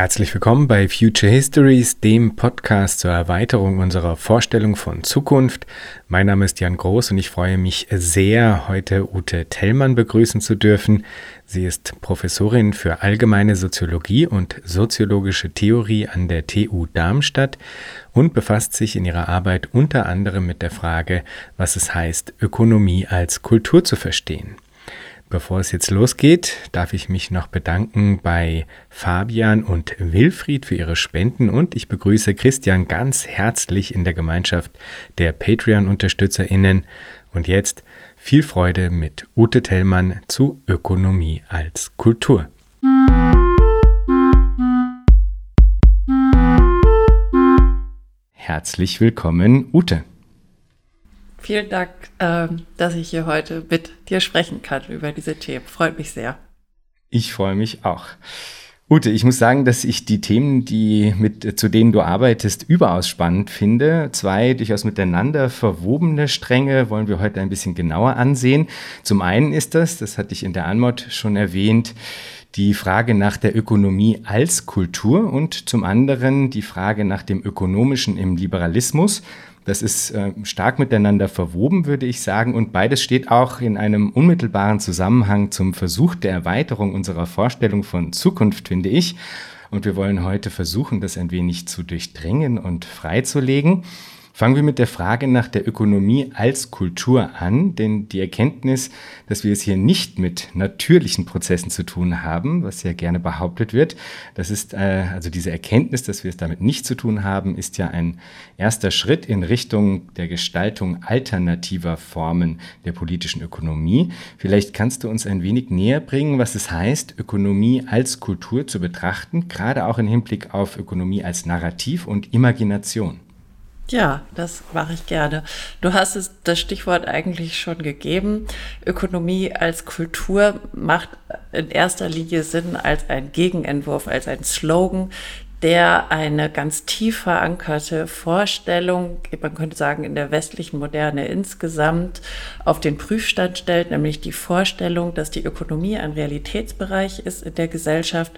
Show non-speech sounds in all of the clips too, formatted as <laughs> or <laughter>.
Herzlich willkommen bei Future Histories, dem Podcast zur Erweiterung unserer Vorstellung von Zukunft. Mein Name ist Jan Groß und ich freue mich sehr, heute Ute Tellmann begrüßen zu dürfen. Sie ist Professorin für allgemeine Soziologie und soziologische Theorie an der TU Darmstadt und befasst sich in ihrer Arbeit unter anderem mit der Frage, was es heißt, Ökonomie als Kultur zu verstehen. Bevor es jetzt losgeht, darf ich mich noch bedanken bei Fabian und Wilfried für ihre Spenden und ich begrüße Christian ganz herzlich in der Gemeinschaft der Patreon-UnterstützerInnen. Und jetzt viel Freude mit Ute Tellmann zu Ökonomie als Kultur. Herzlich willkommen, Ute. Vielen Dank, ähm, dass ich hier heute mit dir sprechen kann über diese Themen. Freut mich sehr. Ich freue mich auch. Ute, ich muss sagen, dass ich die Themen, die mit, zu denen du arbeitest, überaus spannend finde. Zwei durchaus miteinander verwobene Stränge wollen wir heute ein bisschen genauer ansehen. Zum einen ist das, das hatte ich in der Anmod schon erwähnt, die Frage nach der Ökonomie als Kultur und zum anderen die Frage nach dem Ökonomischen im Liberalismus. Das ist äh, stark miteinander verwoben, würde ich sagen. Und beides steht auch in einem unmittelbaren Zusammenhang zum Versuch der Erweiterung unserer Vorstellung von Zukunft, finde ich. Und wir wollen heute versuchen, das ein wenig zu durchdringen und freizulegen. Fangen wir mit der Frage nach der Ökonomie als Kultur an, denn die Erkenntnis, dass wir es hier nicht mit natürlichen Prozessen zu tun haben, was ja gerne behauptet wird, das ist äh, also diese Erkenntnis, dass wir es damit nicht zu tun haben, ist ja ein erster Schritt in Richtung der Gestaltung alternativer Formen der politischen Ökonomie. Vielleicht kannst du uns ein wenig näher bringen, was es heißt, Ökonomie als Kultur zu betrachten, gerade auch im Hinblick auf Ökonomie als Narrativ und Imagination. Ja, das mache ich gerne. Du hast es, das Stichwort eigentlich schon gegeben. Ökonomie als Kultur macht in erster Linie Sinn als ein Gegenentwurf, als ein Slogan, der eine ganz tief verankerte Vorstellung, man könnte sagen in der westlichen Moderne insgesamt, auf den Prüfstand stellt, nämlich die Vorstellung, dass die Ökonomie ein Realitätsbereich ist in der Gesellschaft,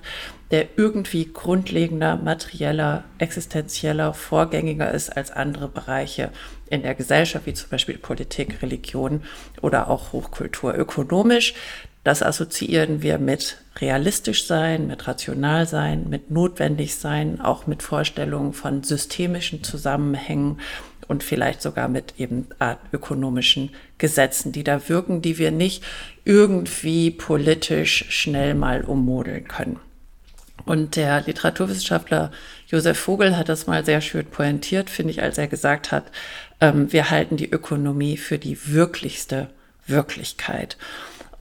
der irgendwie grundlegender, materieller, existenzieller, vorgängiger ist als andere Bereiche in der Gesellschaft, wie zum Beispiel Politik, Religion oder auch Hochkultur. Ökonomisch das assoziieren wir mit realistisch sein, mit rational sein, mit notwendig sein, auch mit Vorstellungen von systemischen Zusammenhängen und vielleicht sogar mit eben Art ökonomischen Gesetzen, die da wirken, die wir nicht irgendwie politisch schnell mal ummodeln können. Und der Literaturwissenschaftler Josef Vogel hat das mal sehr schön pointiert, finde ich, als er gesagt hat, ähm, wir halten die Ökonomie für die wirklichste Wirklichkeit.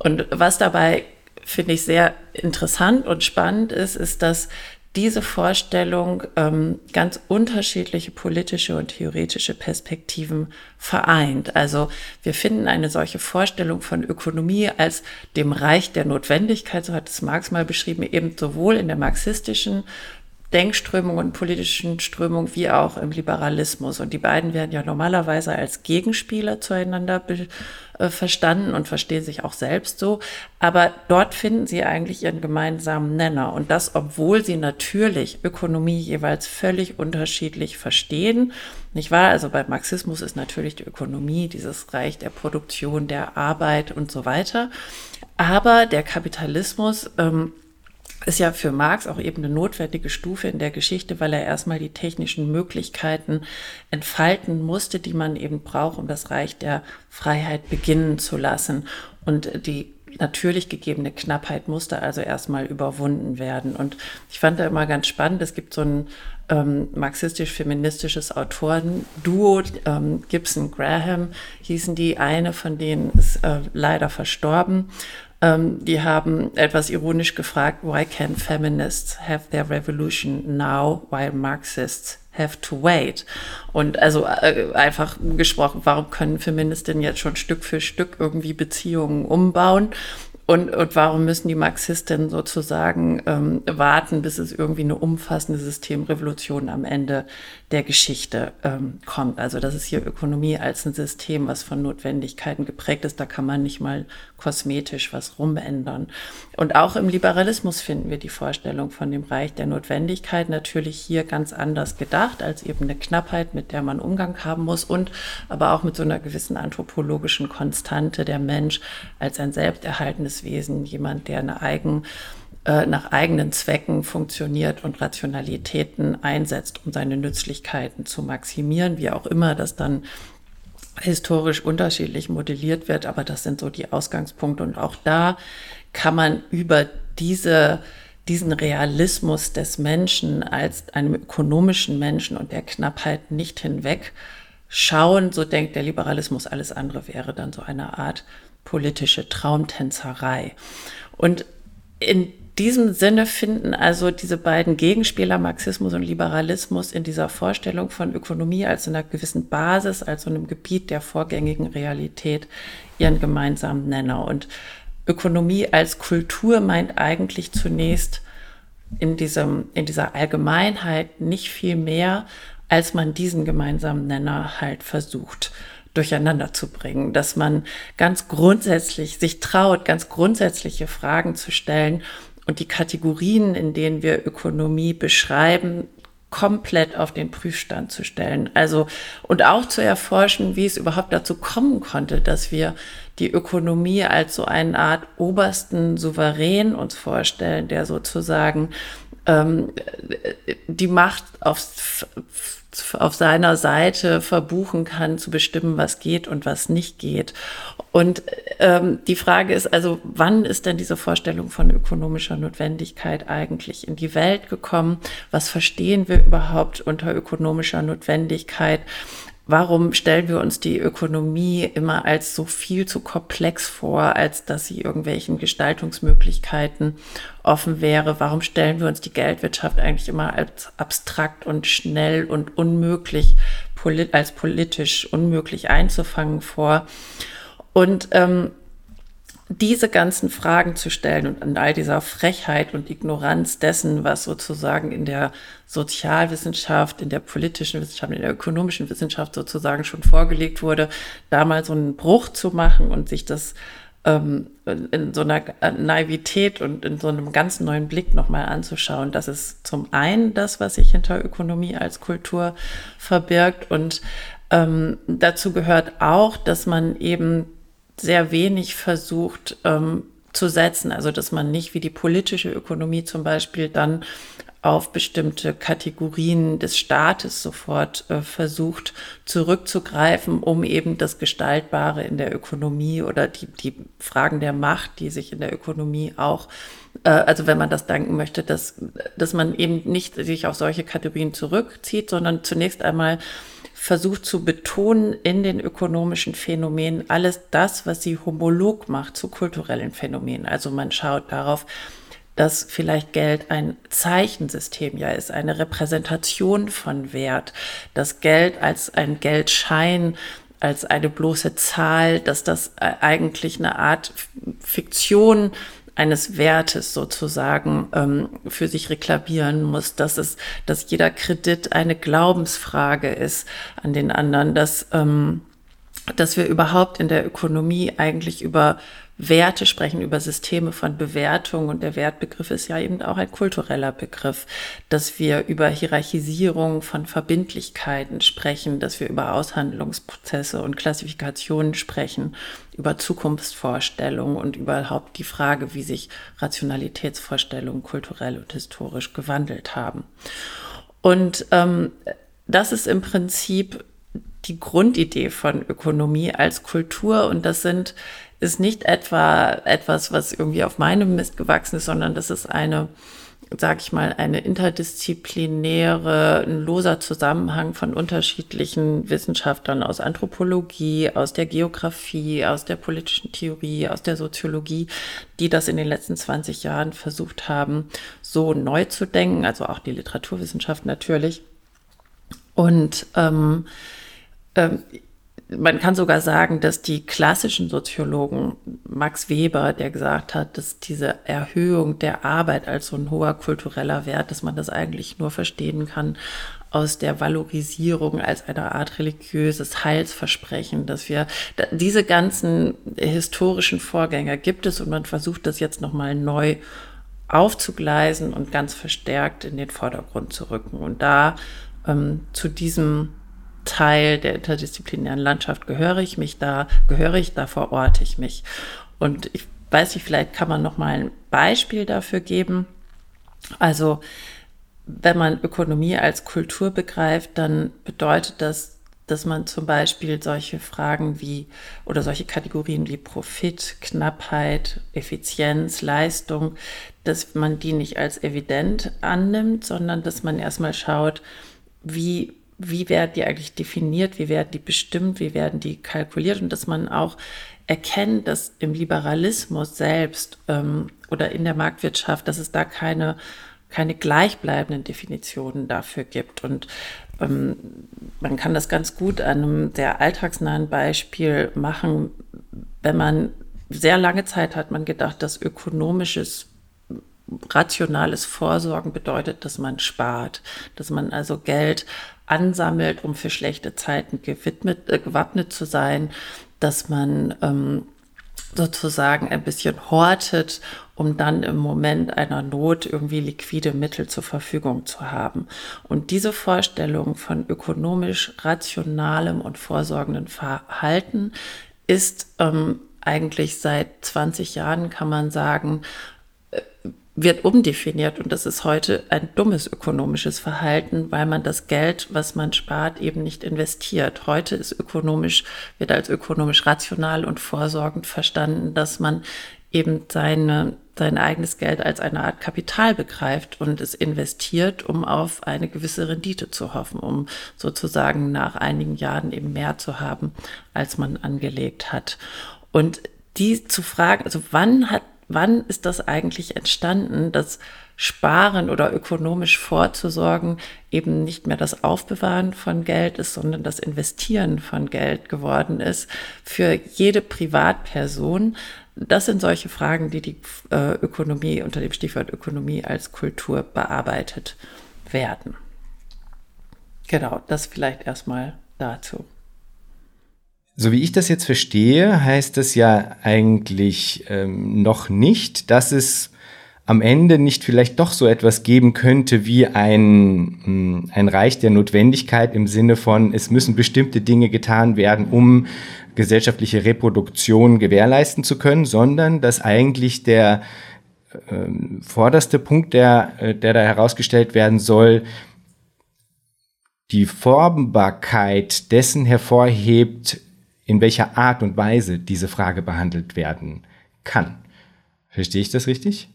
Und was dabei, finde ich, sehr interessant und spannend ist, ist, dass diese Vorstellung ähm, ganz unterschiedliche politische und theoretische Perspektiven vereint. Also wir finden eine solche Vorstellung von Ökonomie als dem Reich der Notwendigkeit, so hat es Marx mal beschrieben, eben sowohl in der marxistischen Denkströmung und politischen Strömung wie auch im Liberalismus. Und die beiden werden ja normalerweise als Gegenspieler zueinander äh, verstanden und verstehen sich auch selbst so. Aber dort finden sie eigentlich ihren gemeinsamen Nenner. Und das, obwohl sie natürlich Ökonomie jeweils völlig unterschiedlich verstehen. Nicht wahr? Also bei Marxismus ist natürlich die Ökonomie dieses Reich der Produktion, der Arbeit und so weiter. Aber der Kapitalismus ähm, ist ja für Marx auch eben eine notwendige Stufe in der Geschichte, weil er erstmal die technischen Möglichkeiten entfalten musste, die man eben braucht, um das Reich der Freiheit beginnen zu lassen. Und die natürlich gegebene Knappheit musste also erstmal überwunden werden. Und ich fand da immer ganz spannend, es gibt so ein ähm, marxistisch-feministisches Autoren-Duo, ähm, Gibson Graham hießen die, eine von denen ist äh, leider verstorben. Ähm, die haben etwas ironisch gefragt, why can feminists have their revolution now while Marxists have to wait? Und also äh, einfach gesprochen, warum können Feministinnen jetzt schon Stück für Stück irgendwie Beziehungen umbauen? und, und warum müssen die Marxistinnen sozusagen ähm, warten, bis es irgendwie eine umfassende Systemrevolution am Ende der Geschichte ähm, kommt? Also das ist hier Ökonomie als ein System, was von Notwendigkeiten geprägt ist. Da kann man nicht mal kosmetisch was rumändern. Und auch im Liberalismus finden wir die Vorstellung von dem Reich der Notwendigkeit natürlich hier ganz anders gedacht, als eben eine Knappheit, mit der man Umgang haben muss und aber auch mit so einer gewissen anthropologischen Konstante der Mensch als ein selbsterhaltendes Wesen, jemand, der eine eigen äh, nach eigenen Zwecken funktioniert und Rationalitäten einsetzt, um seine Nützlichkeiten zu maximieren, wie auch immer das dann historisch unterschiedlich modelliert wird, aber das sind so die Ausgangspunkte und auch da kann man über diese diesen Realismus des Menschen als einem ökonomischen Menschen und der Knappheit nicht hinweg schauen, so denkt der Liberalismus, alles andere wäre dann so eine Art politische Traumtänzerei. Und in diesem Sinne finden also diese beiden Gegenspieler Marxismus und Liberalismus in dieser Vorstellung von Ökonomie als einer gewissen Basis, als einem Gebiet der vorgängigen Realität ihren gemeinsamen Nenner. Und Ökonomie als Kultur meint eigentlich zunächst in, diesem, in dieser Allgemeinheit nicht viel mehr, als man diesen gemeinsamen Nenner halt versucht durcheinander zu bringen, dass man ganz grundsätzlich sich traut, ganz grundsätzliche Fragen zu stellen und die Kategorien, in denen wir Ökonomie beschreiben, komplett auf den Prüfstand zu stellen. Also und auch zu erforschen, wie es überhaupt dazu kommen konnte, dass wir die Ökonomie als so eine Art obersten Souverän uns vorstellen, der sozusagen ähm, die Macht aufs auf seiner Seite verbuchen kann, zu bestimmen, was geht und was nicht geht. Und ähm, die Frage ist also, wann ist denn diese Vorstellung von ökonomischer Notwendigkeit eigentlich in die Welt gekommen? Was verstehen wir überhaupt unter ökonomischer Notwendigkeit? Warum stellen wir uns die Ökonomie immer als so viel zu komplex vor, als dass sie irgendwelchen Gestaltungsmöglichkeiten offen wäre? Warum stellen wir uns die Geldwirtschaft eigentlich immer als abstrakt und schnell und unmöglich, als politisch unmöglich einzufangen vor? Und ähm, diese ganzen Fragen zu stellen und an all dieser Frechheit und Ignoranz dessen, was sozusagen in der Sozialwissenschaft, in der politischen Wissenschaft, in der ökonomischen Wissenschaft sozusagen schon vorgelegt wurde, da mal so einen Bruch zu machen und sich das ähm, in so einer Naivität und in so einem ganz neuen Blick nochmal anzuschauen. Das ist zum einen das, was sich hinter Ökonomie als Kultur verbirgt und ähm, dazu gehört auch, dass man eben sehr wenig versucht ähm, zu setzen. Also dass man nicht wie die politische Ökonomie zum Beispiel dann auf bestimmte Kategorien des Staates sofort äh, versucht zurückzugreifen, um eben das Gestaltbare in der Ökonomie oder die, die Fragen der Macht, die sich in der Ökonomie auch, äh, also wenn man das danken möchte, dass, dass man eben nicht sich auf solche Kategorien zurückzieht, sondern zunächst einmal versucht zu betonen in den ökonomischen Phänomenen alles das, was sie homolog macht zu kulturellen Phänomenen. Also man schaut darauf, dass vielleicht Geld ein Zeichensystem ja ist, eine Repräsentation von Wert, dass Geld als ein Geldschein als eine bloße Zahl, dass das eigentlich eine Art Fiktion eines Wertes sozusagen ähm, für sich reklamieren muss, dass es, dass jeder Kredit eine Glaubensfrage ist an den anderen, dass, ähm, dass wir überhaupt in der Ökonomie eigentlich über Werte sprechen, über Systeme von Bewertung und der Wertbegriff ist ja eben auch ein kultureller Begriff, dass wir über Hierarchisierung von Verbindlichkeiten sprechen, dass wir über Aushandlungsprozesse und Klassifikationen sprechen, über Zukunftsvorstellungen und überhaupt die Frage, wie sich Rationalitätsvorstellungen kulturell und historisch gewandelt haben. Und ähm, das ist im Prinzip die Grundidee von Ökonomie als Kultur und das sind ist nicht etwa etwas, was irgendwie auf meinem Mist gewachsen ist, sondern das ist eine, sag ich mal, eine interdisziplinäre, ein loser Zusammenhang von unterschiedlichen Wissenschaftlern aus Anthropologie, aus der Geografie, aus der politischen Theorie, aus der Soziologie, die das in den letzten 20 Jahren versucht haben, so neu zu denken, also auch die Literaturwissenschaft natürlich. Und ähm, ähm, man kann sogar sagen, dass die klassischen Soziologen, Max Weber, der gesagt hat, dass diese Erhöhung der Arbeit als so ein hoher kultureller Wert, dass man das eigentlich nur verstehen kann aus der Valorisierung als eine Art religiöses Heilsversprechen, dass wir diese ganzen historischen Vorgänge gibt es und man versucht das jetzt nochmal neu aufzugleisen und ganz verstärkt in den Vordergrund zu rücken. Und da ähm, zu diesem Teil der interdisziplinären Landschaft gehöre ich mich da, gehöre ich, da verorte ich mich. Und ich weiß nicht, vielleicht kann man noch mal ein Beispiel dafür geben. Also, wenn man Ökonomie als Kultur begreift, dann bedeutet das, dass man zum Beispiel solche Fragen wie oder solche Kategorien wie Profit, Knappheit, Effizienz, Leistung, dass man die nicht als evident annimmt, sondern dass man erstmal schaut, wie wie werden die eigentlich definiert, wie werden die bestimmt, wie werden die kalkuliert und dass man auch erkennt, dass im Liberalismus selbst ähm, oder in der Marktwirtschaft, dass es da keine, keine gleichbleibenden Definitionen dafür gibt. Und ähm, man kann das ganz gut an einem sehr alltagsnahen Beispiel machen. Wenn man sehr lange Zeit hat man gedacht, dass ökonomisches rationales Vorsorgen bedeutet, dass man spart, dass man also Geld ansammelt, um für schlechte Zeiten gewidmet, äh, gewappnet zu sein, dass man ähm, sozusagen ein bisschen hortet, um dann im Moment einer Not irgendwie liquide Mittel zur Verfügung zu haben. Und diese Vorstellung von ökonomisch rationalem und vorsorgenden Verhalten ist ähm, eigentlich seit 20 Jahren, kann man sagen, wird umdefiniert und das ist heute ein dummes ökonomisches Verhalten, weil man das Geld, was man spart, eben nicht investiert. Heute ist ökonomisch, wird als ökonomisch rational und vorsorgend verstanden, dass man eben seine, sein eigenes Geld als eine Art Kapital begreift und es investiert, um auf eine gewisse Rendite zu hoffen, um sozusagen nach einigen Jahren eben mehr zu haben, als man angelegt hat. Und die zu fragen, also wann hat wann ist das eigentlich entstanden, dass Sparen oder ökonomisch vorzusorgen eben nicht mehr das Aufbewahren von Geld ist, sondern das Investieren von Geld geworden ist für jede Privatperson. Das sind solche Fragen, die die äh, Ökonomie unter dem Stichwort Ökonomie als Kultur bearbeitet werden. Genau, das vielleicht erstmal dazu. So wie ich das jetzt verstehe, heißt das ja eigentlich ähm, noch nicht, dass es am Ende nicht vielleicht doch so etwas geben könnte wie ein, hm, ein Reich der Notwendigkeit im Sinne von, es müssen bestimmte Dinge getan werden, um gesellschaftliche Reproduktion gewährleisten zu können, sondern dass eigentlich der äh, vorderste Punkt, der, äh, der da herausgestellt werden soll, die Formbarkeit dessen hervorhebt, in welcher Art und Weise diese Frage behandelt werden kann. Verstehe ich das richtig?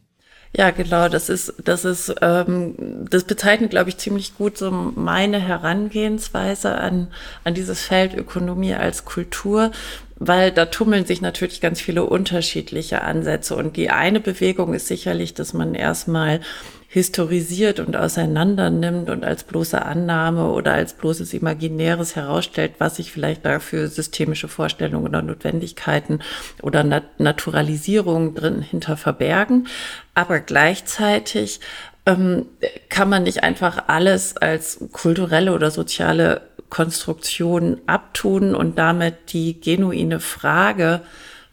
Ja, genau. Das ist, das ist, ähm, das bezeichnet, glaube ich, ziemlich gut so meine Herangehensweise an, an dieses Feld Ökonomie als Kultur, weil da tummeln sich natürlich ganz viele unterschiedliche Ansätze. Und die eine Bewegung ist sicherlich, dass man erstmal historisiert und auseinander nimmt und als bloße Annahme oder als bloßes Imaginäres herausstellt, was sich vielleicht da für systemische Vorstellungen oder Notwendigkeiten oder Nat Naturalisierungen drin hinter verbergen. Aber gleichzeitig ähm, kann man nicht einfach alles als kulturelle oder soziale Konstruktion abtun und damit die genuine Frage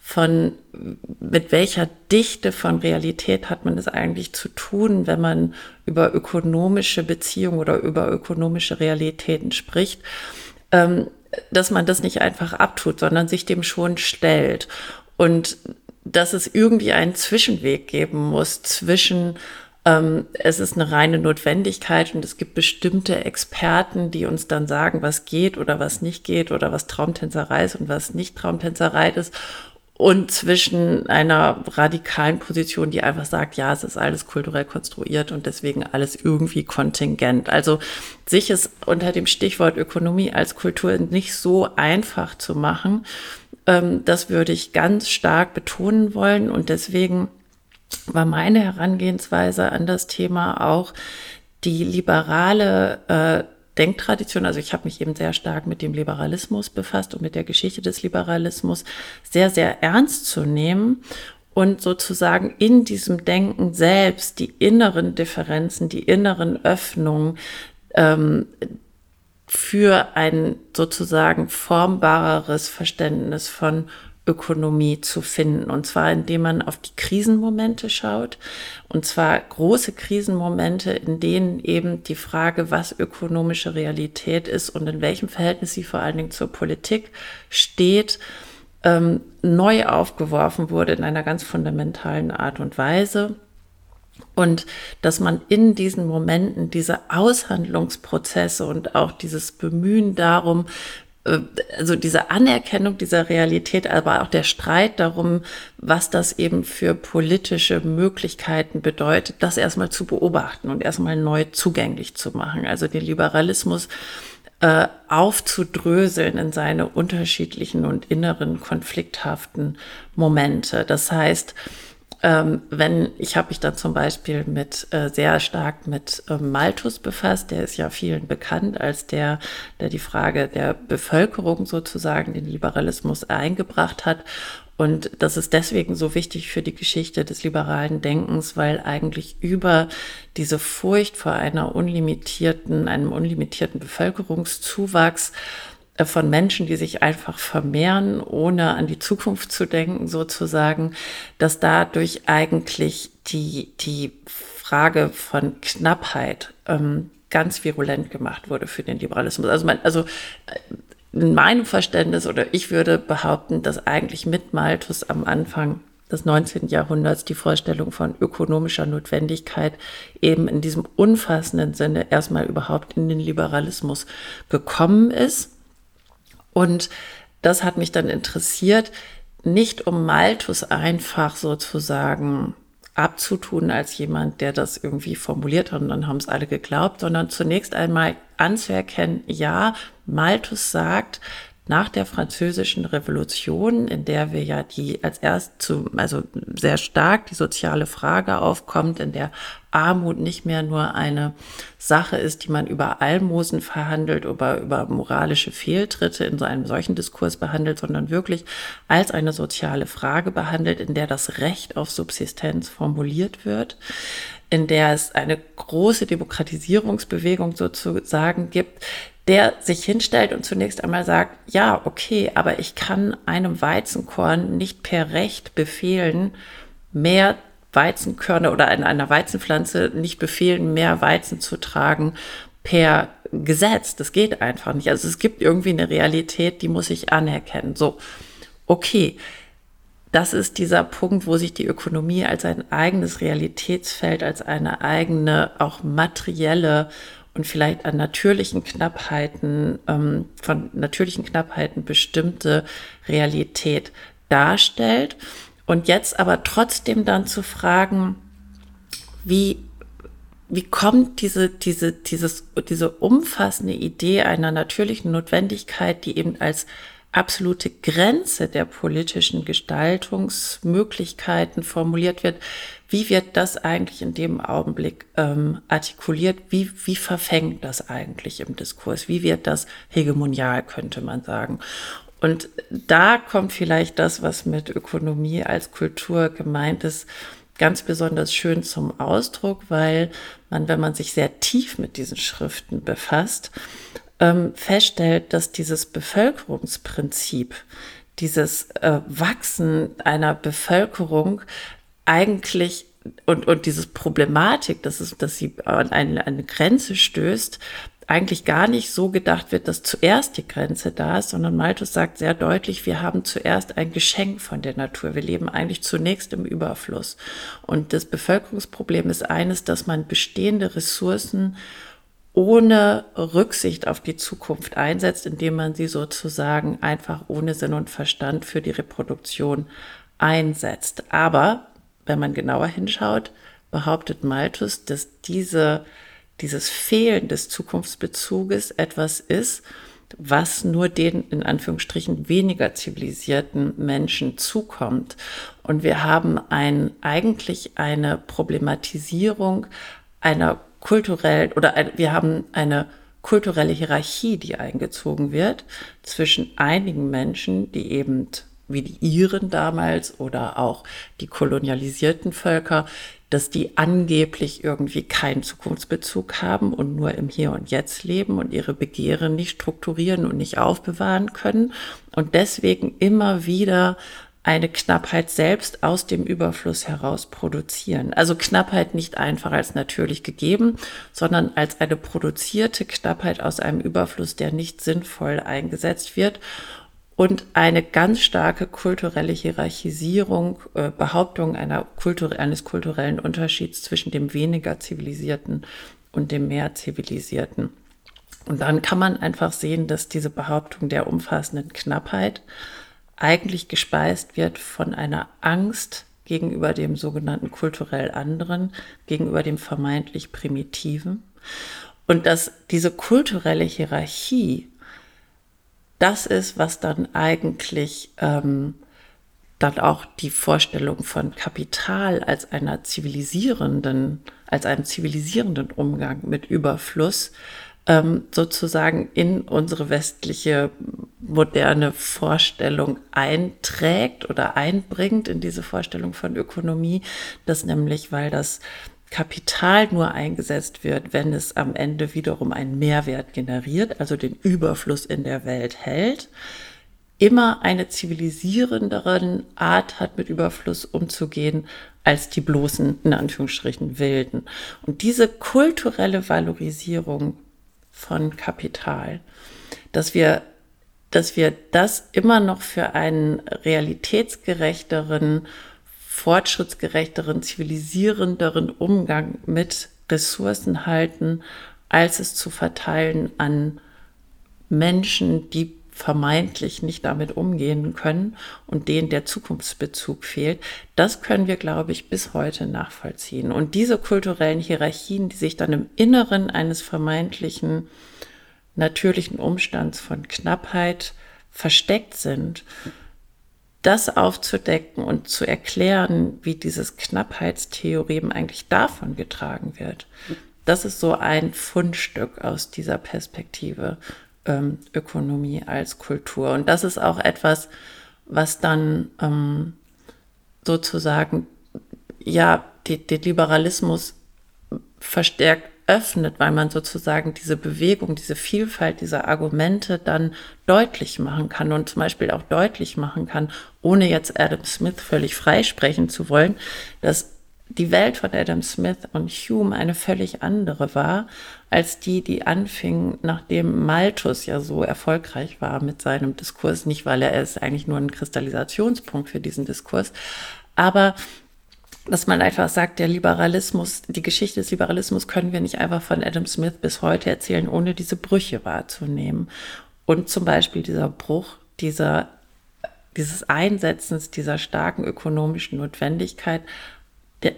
von mit welcher Dichte von Realität hat man es eigentlich zu tun, wenn man über ökonomische Beziehungen oder über ökonomische Realitäten spricht, ähm, dass man das nicht einfach abtut, sondern sich dem schon stellt. Und dass es irgendwie einen Zwischenweg geben muss zwischen ähm, es ist eine reine Notwendigkeit und es gibt bestimmte Experten, die uns dann sagen, was geht oder was nicht geht oder was Traumtänzerei ist und was nicht Traumtänzerei ist und zwischen einer radikalen Position, die einfach sagt, ja, es ist alles kulturell konstruiert und deswegen alles irgendwie kontingent. Also sich es unter dem Stichwort Ökonomie als Kultur nicht so einfach zu machen, ähm, das würde ich ganz stark betonen wollen und deswegen war meine Herangehensweise an das Thema auch die liberale äh, Denktradition, also ich habe mich eben sehr stark mit dem Liberalismus befasst und mit der Geschichte des Liberalismus, sehr, sehr ernst zu nehmen und sozusagen in diesem Denken selbst die inneren Differenzen, die inneren Öffnungen ähm, für ein sozusagen formbareres Verständnis von Ökonomie zu finden. Und zwar, indem man auf die Krisenmomente schaut. Und zwar große Krisenmomente, in denen eben die Frage, was ökonomische Realität ist und in welchem Verhältnis sie vor allen Dingen zur Politik steht, ähm, neu aufgeworfen wurde in einer ganz fundamentalen Art und Weise. Und dass man in diesen Momenten diese Aushandlungsprozesse und auch dieses Bemühen darum, also diese Anerkennung dieser Realität, aber auch der Streit darum, was das eben für politische Möglichkeiten bedeutet, das erstmal zu beobachten und erstmal neu zugänglich zu machen. Also den Liberalismus äh, aufzudröseln in seine unterschiedlichen und inneren konflikthaften Momente. Das heißt, ähm, wenn ich habe mich dann zum Beispiel mit äh, sehr stark mit äh, Malthus befasst, der ist ja vielen bekannt als der, der die Frage der Bevölkerung sozusagen den Liberalismus eingebracht hat. Und das ist deswegen so wichtig für die Geschichte des liberalen Denkens, weil eigentlich über diese Furcht vor einer unlimitierten, einem unlimitierten Bevölkerungszuwachs von Menschen, die sich einfach vermehren, ohne an die Zukunft zu denken, sozusagen, dass dadurch eigentlich die, die Frage von Knappheit ähm, ganz virulent gemacht wurde für den Liberalismus. Also, man, also äh, in meinem Verständnis oder ich würde behaupten, dass eigentlich mit Malthus am Anfang des 19. Jahrhunderts die Vorstellung von ökonomischer Notwendigkeit eben in diesem umfassenden Sinne erstmal überhaupt in den Liberalismus gekommen ist. Und das hat mich dann interessiert, nicht um Malthus einfach sozusagen abzutun als jemand, der das irgendwie formuliert hat und dann haben es alle geglaubt, sondern zunächst einmal anzuerkennen, ja, Malthus sagt, nach der französischen Revolution, in der wir ja die als erst zu, also sehr stark die soziale Frage aufkommt, in der Armut nicht mehr nur eine Sache ist, die man über Almosen verhandelt oder über moralische Fehltritte in so einem solchen Diskurs behandelt, sondern wirklich als eine soziale Frage behandelt, in der das Recht auf Subsistenz formuliert wird, in der es eine große Demokratisierungsbewegung sozusagen gibt, der sich hinstellt und zunächst einmal sagt, ja, okay, aber ich kann einem Weizenkorn nicht per Recht befehlen, mehr Weizenkörner oder einer Weizenpflanze nicht befehlen, mehr Weizen zu tragen per Gesetz. Das geht einfach nicht. Also es gibt irgendwie eine Realität, die muss ich anerkennen. So, okay. Das ist dieser Punkt, wo sich die Ökonomie als ein eigenes Realitätsfeld, als eine eigene, auch materielle und vielleicht an natürlichen Knappheiten, ähm, von natürlichen Knappheiten bestimmte Realität darstellt. Und jetzt aber trotzdem dann zu fragen, wie, wie kommt diese, diese, dieses, diese umfassende Idee einer natürlichen Notwendigkeit, die eben als absolute Grenze der politischen Gestaltungsmöglichkeiten formuliert wird, wie wird das eigentlich in dem Augenblick ähm, artikuliert? Wie, wie verfängt das eigentlich im Diskurs? Wie wird das hegemonial, könnte man sagen? Und da kommt vielleicht das, was mit Ökonomie als Kultur gemeint ist, ganz besonders schön zum Ausdruck, weil man, wenn man sich sehr tief mit diesen Schriften befasst, ähm, feststellt, dass dieses Bevölkerungsprinzip, dieses äh, Wachsen einer Bevölkerung eigentlich und, und dieses Problematik, dass, es, dass sie an eine, eine Grenze stößt, eigentlich gar nicht so gedacht wird, dass zuerst die Grenze da ist, sondern Malthus sagt sehr deutlich, wir haben zuerst ein Geschenk von der Natur. Wir leben eigentlich zunächst im Überfluss. Und das Bevölkerungsproblem ist eines, dass man bestehende Ressourcen ohne Rücksicht auf die Zukunft einsetzt, indem man sie sozusagen einfach ohne Sinn und Verstand für die Reproduktion einsetzt. Aber wenn man genauer hinschaut, behauptet Malthus, dass diese, dieses Fehlen des Zukunftsbezuges etwas ist, was nur den in Anführungsstrichen weniger zivilisierten Menschen zukommt. Und wir haben ein, eigentlich eine Problematisierung einer kulturell oder ein, wir haben eine kulturelle Hierarchie, die eingezogen wird zwischen einigen Menschen, die eben wie die Iren damals oder auch die kolonialisierten Völker, dass die angeblich irgendwie keinen Zukunftsbezug haben und nur im Hier und Jetzt leben und ihre Begehren nicht strukturieren und nicht aufbewahren können und deswegen immer wieder eine Knappheit selbst aus dem Überfluss heraus produzieren. Also Knappheit nicht einfach als natürlich gegeben, sondern als eine produzierte Knappheit aus einem Überfluss, der nicht sinnvoll eingesetzt wird und eine ganz starke kulturelle Hierarchisierung, äh, Behauptung einer Kultur, eines kulturellen Unterschieds zwischen dem weniger zivilisierten und dem mehr zivilisierten. Und dann kann man einfach sehen, dass diese Behauptung der umfassenden Knappheit eigentlich gespeist wird von einer Angst gegenüber dem sogenannten kulturell anderen, gegenüber dem vermeintlich primitiven. Und dass diese kulturelle Hierarchie das ist, was dann eigentlich ähm, dann auch die Vorstellung von Kapital als einer zivilisierenden, als einem zivilisierenden Umgang mit Überfluss ähm, sozusagen in unsere westliche moderne Vorstellung einträgt oder einbringt in diese Vorstellung von Ökonomie, das nämlich, weil das Kapital nur eingesetzt wird, wenn es am Ende wiederum einen Mehrwert generiert, also den Überfluss in der Welt hält, immer eine zivilisierendere Art hat, mit Überfluss umzugehen, als die bloßen, in Anführungsstrichen, Wilden. Und diese kulturelle Valorisierung von Kapital, dass wir, dass wir das immer noch für einen realitätsgerechteren fortschrittsgerechteren, zivilisierenderen Umgang mit Ressourcen halten, als es zu verteilen an Menschen, die vermeintlich nicht damit umgehen können und denen der Zukunftsbezug fehlt, das können wir, glaube ich, bis heute nachvollziehen. Und diese kulturellen Hierarchien, die sich dann im Inneren eines vermeintlichen natürlichen Umstands von Knappheit versteckt sind, das aufzudecken und zu erklären, wie dieses Knappheitstheorem eigentlich davon getragen wird. Das ist so ein Fundstück aus dieser Perspektive ähm, Ökonomie als Kultur. Und das ist auch etwas, was dann ähm, sozusagen ja den Liberalismus verstärkt öffnet, weil man sozusagen diese Bewegung, diese Vielfalt dieser Argumente dann deutlich machen kann und zum Beispiel auch deutlich machen kann, ohne jetzt Adam Smith völlig freisprechen zu wollen, dass die Welt von Adam Smith und Hume eine völlig andere war als die, die anfing, nachdem Malthus ja so erfolgreich war mit seinem Diskurs. Nicht, weil er ist eigentlich nur ein Kristallisationspunkt für diesen Diskurs, aber dass man einfach sagt, der Liberalismus, die Geschichte des Liberalismus können wir nicht einfach von Adam Smith bis heute erzählen, ohne diese Brüche wahrzunehmen. Und zum Beispiel dieser Bruch dieser, dieses Einsetzens dieser starken ökonomischen Notwendigkeit, der,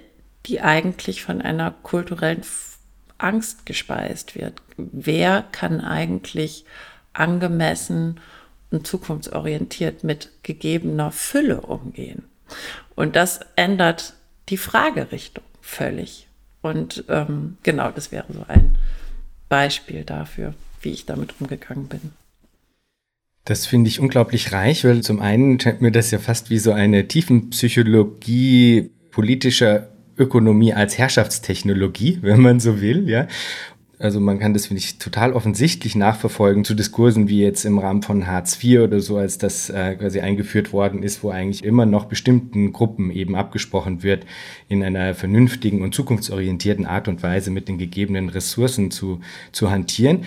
die eigentlich von einer kulturellen Angst gespeist wird. Wer kann eigentlich angemessen und zukunftsorientiert mit gegebener Fülle umgehen? Und das ändert die Fragerichtung völlig. Und ähm, genau, das wäre so ein Beispiel dafür, wie ich damit umgegangen bin. Das finde ich unglaublich reich, weil zum einen scheint mir das ja fast wie so eine Tiefenpsychologie politischer Ökonomie als Herrschaftstechnologie, wenn man so will, ja. Also man kann das, finde ich, total offensichtlich nachverfolgen zu Diskursen wie jetzt im Rahmen von Hartz IV oder so, als das äh, quasi eingeführt worden ist, wo eigentlich immer noch bestimmten Gruppen eben abgesprochen wird, in einer vernünftigen und zukunftsorientierten Art und Weise mit den gegebenen Ressourcen zu, zu hantieren.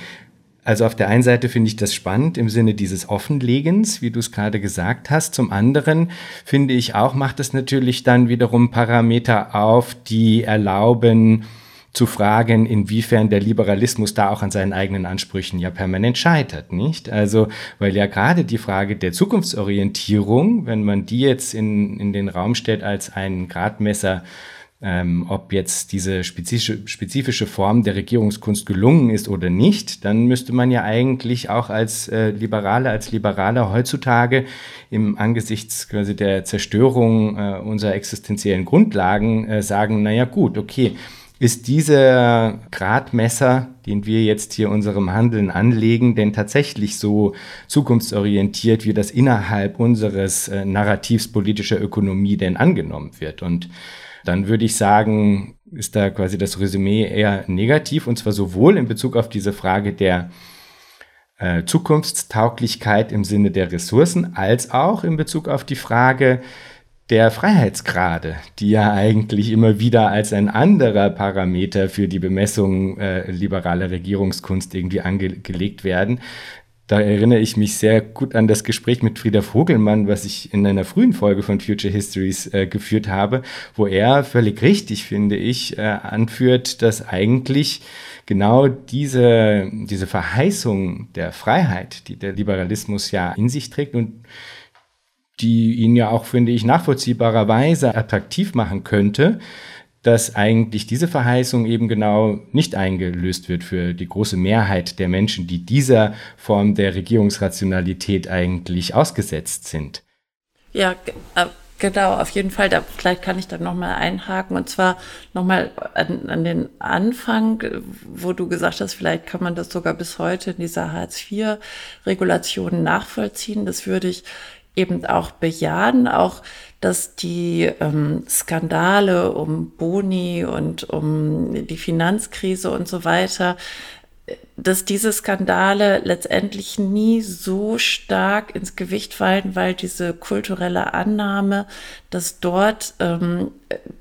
Also auf der einen Seite finde ich das spannend im Sinne dieses Offenlegens, wie du es gerade gesagt hast. Zum anderen finde ich auch, macht es natürlich dann wiederum Parameter auf, die erlauben, zu fragen, inwiefern der Liberalismus da auch an seinen eigenen Ansprüchen ja permanent scheitert, nicht? Also, weil ja gerade die Frage der Zukunftsorientierung, wenn man die jetzt in, in den Raum stellt als ein Gradmesser, ähm, ob jetzt diese spezifische, spezifische Form der Regierungskunst gelungen ist oder nicht, dann müsste man ja eigentlich auch als äh, Liberale, als Liberaler heutzutage im Angesichts quasi der Zerstörung äh, unserer existenziellen Grundlagen äh, sagen, naja gut, okay, ist dieser Gradmesser, den wir jetzt hier unserem Handeln anlegen, denn tatsächlich so zukunftsorientiert, wie das innerhalb unseres äh, Narrativs politischer Ökonomie denn angenommen wird? Und dann würde ich sagen, ist da quasi das Resümee eher negativ, und zwar sowohl in Bezug auf diese Frage der äh, Zukunftstauglichkeit im Sinne der Ressourcen, als auch in Bezug auf die Frage, der Freiheitsgrade, die ja eigentlich immer wieder als ein anderer Parameter für die Bemessung äh, liberaler Regierungskunst irgendwie angelegt werden. Da erinnere ich mich sehr gut an das Gespräch mit Frieder Vogelmann, was ich in einer frühen Folge von Future Histories äh, geführt habe, wo er völlig richtig, finde ich, äh, anführt, dass eigentlich genau diese, diese Verheißung der Freiheit, die der Liberalismus ja in sich trägt und die ihn ja auch, finde ich, nachvollziehbarerweise attraktiv machen könnte, dass eigentlich diese Verheißung eben genau nicht eingelöst wird für die große Mehrheit der Menschen, die dieser Form der Regierungsrationalität eigentlich ausgesetzt sind. Ja, äh, genau, auf jeden Fall. Da, vielleicht kann ich dann nochmal einhaken und zwar nochmal an, an den Anfang, wo du gesagt hast, vielleicht kann man das sogar bis heute in dieser Hartz-IV-Regulation nachvollziehen. Das würde ich eben auch bejahen, auch dass die ähm, Skandale um Boni und um die Finanzkrise und so weiter dass diese Skandale letztendlich nie so stark ins Gewicht fallen, weil diese kulturelle Annahme, dass dort ähm,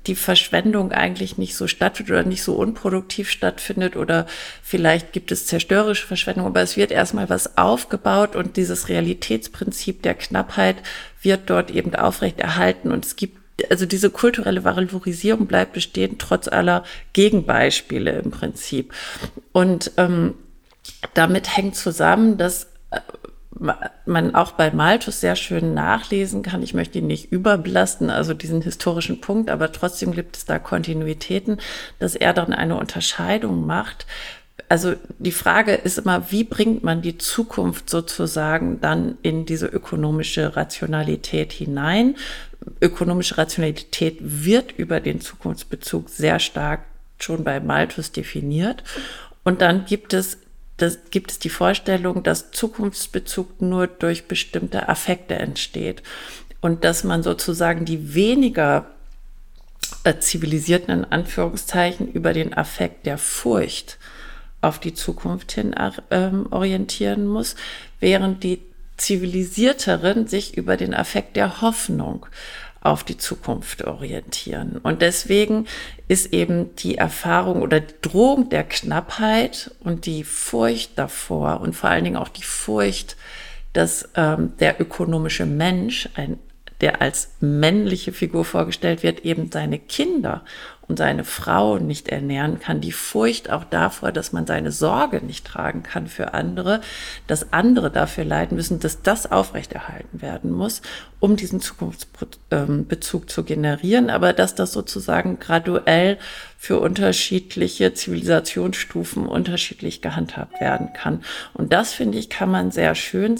die Verschwendung eigentlich nicht so stattfindet oder nicht so unproduktiv stattfindet oder vielleicht gibt es zerstörerische Verschwendung, aber es wird erstmal was aufgebaut und dieses Realitätsprinzip der Knappheit wird dort eben aufrechterhalten und es gibt also diese kulturelle Valorisierung bleibt bestehen, trotz aller Gegenbeispiele im Prinzip. Und ähm, damit hängt zusammen, dass äh, man auch bei Malthus sehr schön nachlesen kann. Ich möchte ihn nicht überbelasten, also diesen historischen Punkt, aber trotzdem gibt es da Kontinuitäten, dass er dann eine Unterscheidung macht. Also die Frage ist immer, wie bringt man die Zukunft sozusagen dann in diese ökonomische Rationalität hinein? ökonomische Rationalität wird über den Zukunftsbezug sehr stark schon bei Malthus definiert. Und dann gibt es, das, gibt es die Vorstellung, dass Zukunftsbezug nur durch bestimmte Affekte entsteht. Und dass man sozusagen die weniger äh, zivilisierten, in Anführungszeichen, über den Affekt der Furcht auf die Zukunft hin äh, orientieren muss, während die zivilisierteren sich über den Affekt der Hoffnung auf die Zukunft orientieren. Und deswegen ist eben die Erfahrung oder die Drohung der Knappheit und die Furcht davor und vor allen Dingen auch die Furcht, dass ähm, der ökonomische Mensch, ein, der als männliche Figur vorgestellt wird, eben seine Kinder und seine Frau nicht ernähren kann, die Furcht auch davor, dass man seine Sorge nicht tragen kann für andere, dass andere dafür leiden müssen, dass das aufrechterhalten werden muss, um diesen Zukunftsbezug zu generieren, aber dass das sozusagen graduell für unterschiedliche Zivilisationsstufen unterschiedlich gehandhabt werden kann. Und das, finde ich, kann man sehr schön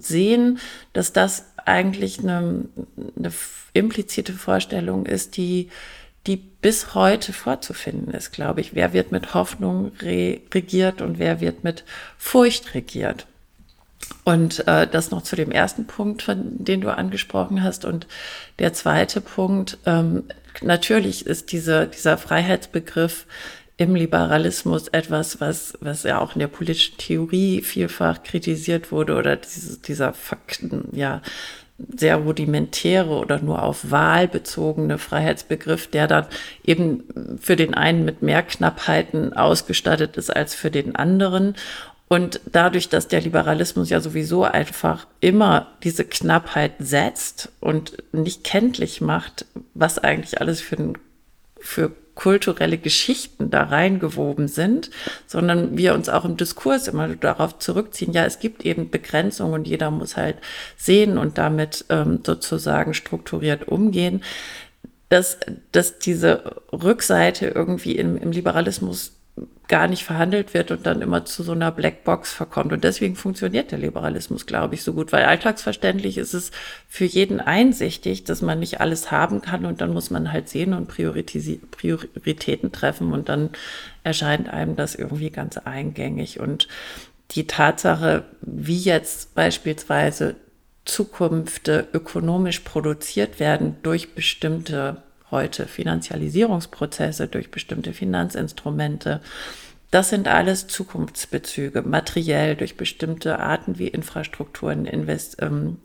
sehen, dass das eigentlich eine, eine implizite Vorstellung ist, die die bis heute vorzufinden ist, glaube ich. Wer wird mit Hoffnung re regiert und wer wird mit Furcht regiert? Und äh, das noch zu dem ersten Punkt, von, den du angesprochen hast. Und der zweite Punkt, ähm, natürlich ist diese, dieser Freiheitsbegriff im Liberalismus etwas, was, was ja auch in der politischen Theorie vielfach kritisiert wurde oder dieses, dieser ja, sehr rudimentäre oder nur auf Wahl bezogene Freiheitsbegriff, der dann eben für den einen mit mehr Knappheiten ausgestattet ist als für den anderen. Und dadurch, dass der Liberalismus ja sowieso einfach immer diese Knappheit setzt und nicht kenntlich macht, was eigentlich alles für, für kulturelle Geschichten da reingewoben sind, sondern wir uns auch im Diskurs immer darauf zurückziehen, ja, es gibt eben Begrenzungen und jeder muss halt sehen und damit ähm, sozusagen strukturiert umgehen, dass, dass diese Rückseite irgendwie im, im Liberalismus gar nicht verhandelt wird und dann immer zu so einer Blackbox verkommt. Und deswegen funktioniert der Liberalismus, glaube ich, so gut, weil alltagsverständlich ist es für jeden einsichtig, dass man nicht alles haben kann und dann muss man halt sehen und Prioritäten treffen und dann erscheint einem das irgendwie ganz eingängig. Und die Tatsache, wie jetzt beispielsweise Zukünfte ökonomisch produziert werden durch bestimmte heute Finanzialisierungsprozesse, durch bestimmte Finanzinstrumente. Das sind alles Zukunftsbezüge, materiell durch bestimmte Arten, wie Infrastrukturen invest, ähm,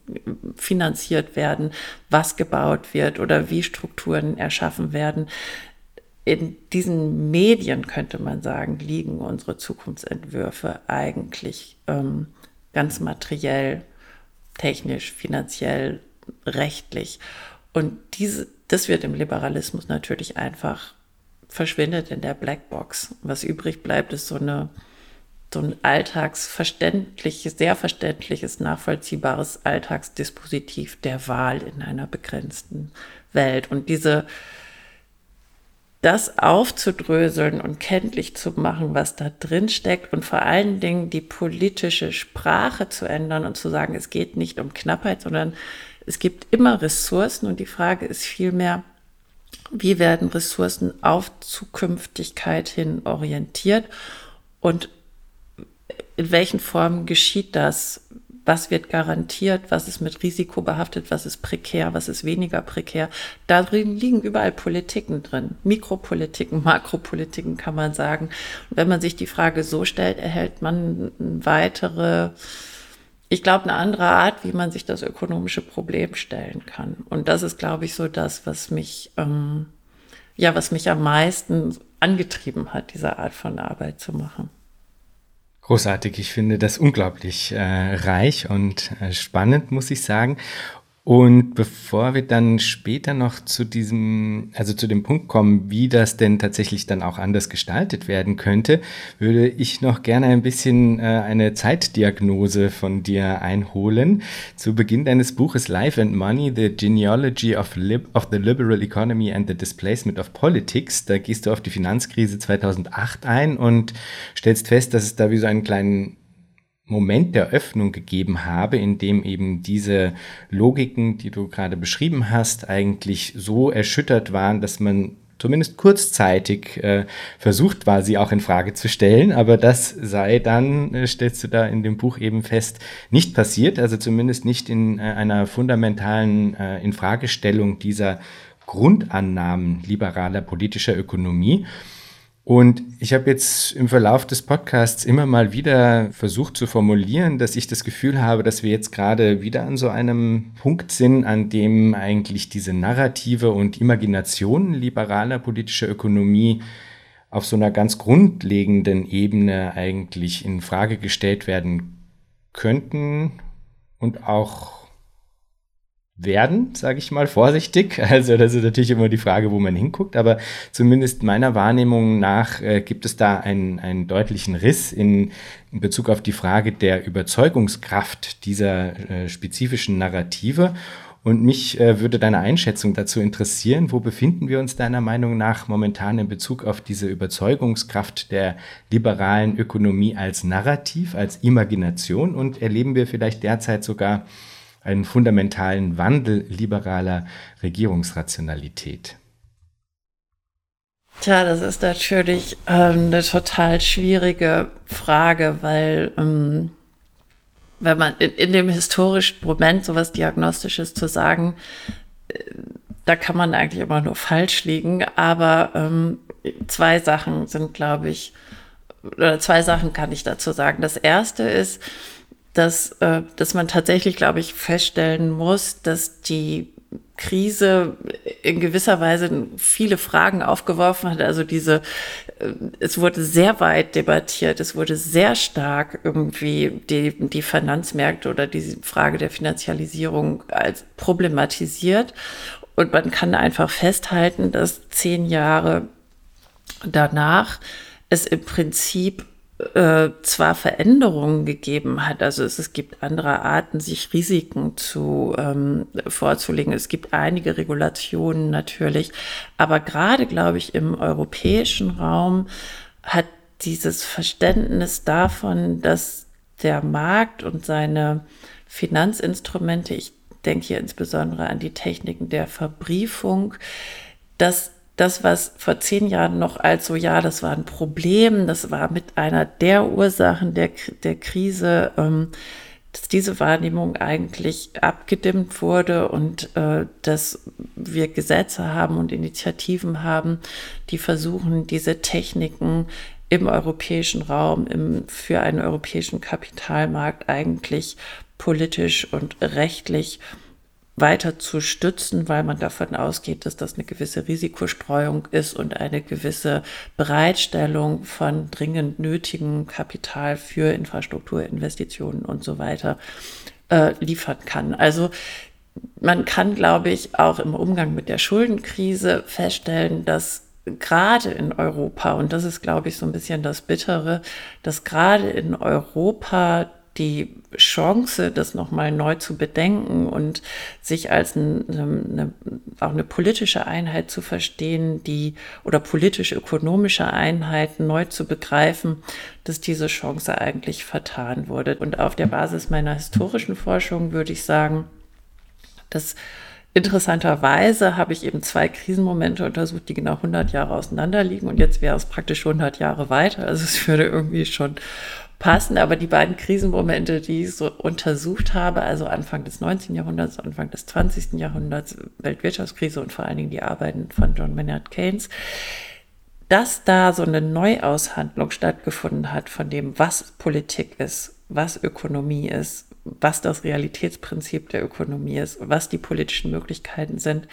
finanziert werden, was gebaut wird oder wie Strukturen erschaffen werden. In diesen Medien, könnte man sagen, liegen unsere Zukunftsentwürfe eigentlich ähm, ganz materiell technisch, finanziell, rechtlich. Und diese, das wird im Liberalismus natürlich einfach verschwindet in der Blackbox. Was übrig bleibt, ist so eine so ein alltagsverständliches, sehr verständliches, nachvollziehbares Alltagsdispositiv der Wahl in einer begrenzten Welt. Und diese, das aufzudröseln und kenntlich zu machen, was da drin steckt und vor allen Dingen die politische Sprache zu ändern und zu sagen, es geht nicht um Knappheit, sondern es gibt immer Ressourcen und die Frage ist vielmehr, wie werden Ressourcen auf Zukünftigkeit hin orientiert und in welchen Formen geschieht das? was wird garantiert, was ist mit Risiko behaftet, was ist prekär, was ist weniger prekär. Darin liegen überall Politiken drin. Mikropolitiken, <laughs> Makropolitiken kann man sagen. Und wenn man sich die Frage so stellt, erhält man weitere, ich glaube, eine andere Art, wie man sich das ökonomische Problem stellen kann. Und das ist, glaube ich, so das, was mich, ähm, ja, was mich am meisten angetrieben hat, diese Art von Arbeit zu machen. Großartig, ich finde das unglaublich äh, reich und äh, spannend, muss ich sagen. Und bevor wir dann später noch zu diesem, also zu dem Punkt kommen, wie das denn tatsächlich dann auch anders gestaltet werden könnte, würde ich noch gerne ein bisschen äh, eine Zeitdiagnose von dir einholen. Zu Beginn deines Buches Life and Money, The Genealogy of, Lib of the Liberal Economy and the Displacement of Politics, da gehst du auf die Finanzkrise 2008 ein und stellst fest, dass es da wie so einen kleinen Moment der Öffnung gegeben habe, in dem eben diese Logiken, die du gerade beschrieben hast, eigentlich so erschüttert waren, dass man zumindest kurzzeitig äh, versucht war, sie auch in Frage zu stellen, aber das sei dann, äh, stellst du da in dem Buch eben fest, nicht passiert, also zumindest nicht in äh, einer fundamentalen äh, Infragestellung dieser Grundannahmen liberaler politischer Ökonomie. Und ich habe jetzt im Verlauf des Podcasts immer mal wieder versucht zu formulieren, dass ich das Gefühl habe, dass wir jetzt gerade wieder an so einem Punkt sind, an dem eigentlich diese Narrative und Imagination liberaler politischer Ökonomie auf so einer ganz grundlegenden Ebene eigentlich in Frage gestellt werden könnten und auch werden, sage ich mal vorsichtig. <laughs> Also das ist natürlich immer die Frage, wo man hinguckt, aber zumindest meiner Wahrnehmung nach äh, gibt es da einen, einen deutlichen Riss in, in Bezug auf die Frage der Überzeugungskraft dieser äh, spezifischen Narrative. Und mich äh, würde deine Einschätzung dazu interessieren. Wo befinden wir uns deiner Meinung nach momentan in Bezug auf diese Überzeugungskraft der liberalen Ökonomie als Narrativ, als Imagination? Und erleben wir vielleicht derzeit sogar einen fundamentalen Wandel liberaler Regierungsrationalität? Tja, das ist natürlich ähm, eine total schwierige Frage, weil ähm, wenn man in, in, dem historischen Moment sowas Diagnostisches zu sagen, äh, da kann man eigentlich immer nur falsch liegen. Aber ähm, zwei Sachen sind, glaube ich, oder zwei Sachen kann ich dazu sagen. Das erste ist, dass, äh, dass man tatsächlich, glaube ich, feststellen muss, dass die Krise in gewisser Weise viele Fragen aufgeworfen hat. Also diese, äh, es wurde sehr weit debattiert, es wurde sehr stark irgendwie die, die Finanzmärkte oder die Frage der Finanzialisierung als problematisiert. Und man kann einfach festhalten, dass zehn Jahre danach es im Prinzip äh, zwar Veränderungen gegeben hat, also es, es gibt andere Arten, sich Risiken zu ähm, vorzulegen. Es gibt einige Regulationen natürlich, aber gerade, glaube ich, im europäischen Raum hat dieses Verständnis davon, dass der Markt und seine Finanzinstrumente, ich denke hier insbesondere an die Techniken der Verbriefung, dass das, was vor zehn Jahren noch als so, ja, das war ein Problem, das war mit einer der Ursachen der, der Krise, ähm, dass diese Wahrnehmung eigentlich abgedimmt wurde und äh, dass wir Gesetze haben und Initiativen haben, die versuchen, diese Techniken im europäischen Raum, im, für einen europäischen Kapitalmarkt eigentlich politisch und rechtlich weiter zu stützen, weil man davon ausgeht, dass das eine gewisse Risikostreuung ist und eine gewisse Bereitstellung von dringend nötigem Kapital für Infrastrukturinvestitionen und so weiter äh, liefern kann. Also man kann, glaube ich, auch im Umgang mit der Schuldenkrise feststellen, dass gerade in Europa, und das ist, glaube ich, so ein bisschen das Bittere, dass gerade in Europa die Chance, das nochmal neu zu bedenken und sich als eine, eine, auch eine politische Einheit zu verstehen, die oder politisch-ökonomische Einheit neu zu begreifen, dass diese Chance eigentlich vertan wurde. Und auf der Basis meiner historischen Forschung würde ich sagen, dass Interessanterweise habe ich eben zwei Krisenmomente untersucht, die genau 100 Jahre auseinander liegen und jetzt wäre es praktisch 100 Jahre weiter. Also es würde irgendwie schon passen, aber die beiden Krisenmomente, die ich so untersucht habe, also Anfang des 19. Jahrhunderts, Anfang des 20. Jahrhunderts, Weltwirtschaftskrise und vor allen Dingen die Arbeiten von John Maynard Keynes, dass da so eine Neuaushandlung stattgefunden hat von dem, was Politik ist, was Ökonomie ist, was das Realitätsprinzip der Ökonomie ist, was die politischen Möglichkeiten sind,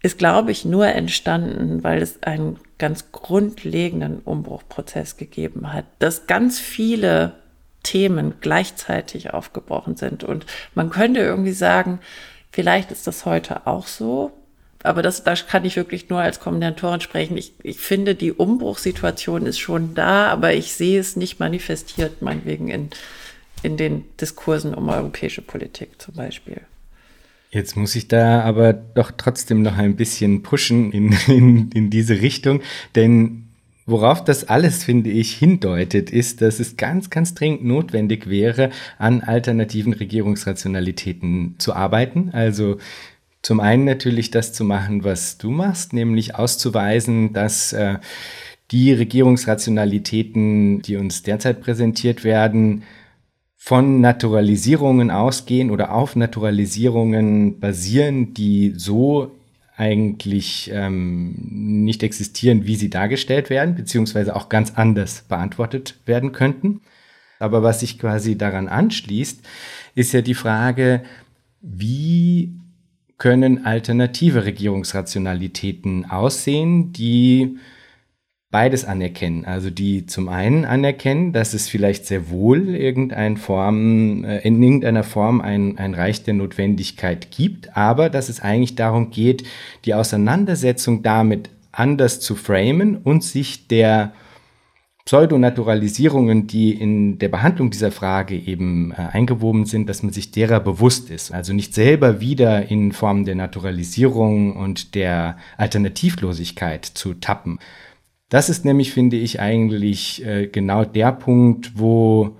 ist, glaube ich, nur entstanden, weil es einen ganz grundlegenden Umbruchprozess gegeben hat, dass ganz viele Themen gleichzeitig aufgebrochen sind. Und man könnte irgendwie sagen, vielleicht ist das heute auch so. Aber das, da kann ich wirklich nur als Kommentatorin sprechen. Ich, ich finde, die Umbruchssituation ist schon da, aber ich sehe es nicht manifestiert, meinetwegen in, in den Diskursen um europäische Politik zum Beispiel. Jetzt muss ich da aber doch trotzdem noch ein bisschen pushen in, <laughs> in, in diese Richtung, denn Worauf das alles, finde ich, hindeutet, ist, dass es ganz, ganz dringend notwendig wäre, an alternativen Regierungsrationalitäten zu arbeiten. Also zum einen natürlich das zu machen, was du machst, nämlich auszuweisen, dass äh, die Regierungsrationalitäten, die uns derzeit präsentiert werden, von Naturalisierungen ausgehen oder auf Naturalisierungen basieren, die so eigentlich ähm, nicht existieren, wie sie dargestellt werden, beziehungsweise auch ganz anders beantwortet werden könnten. Aber was sich quasi daran anschließt, ist ja die Frage, wie können alternative Regierungsrationalitäten aussehen, die beides anerkennen. Also die zum einen anerkennen, dass es vielleicht sehr wohl irgendein Form, äh, in irgendeiner Form ein, ein Reich der Notwendigkeit gibt, aber dass es eigentlich darum geht, die Auseinandersetzung damit anders zu framen und sich der Pseudonaturalisierungen, die in der Behandlung dieser Frage eben äh, eingewoben sind, dass man sich derer bewusst ist. Also nicht selber wieder in Form der Naturalisierung und der Alternativlosigkeit zu tappen, das ist nämlich, finde ich, eigentlich äh, genau der Punkt, wo,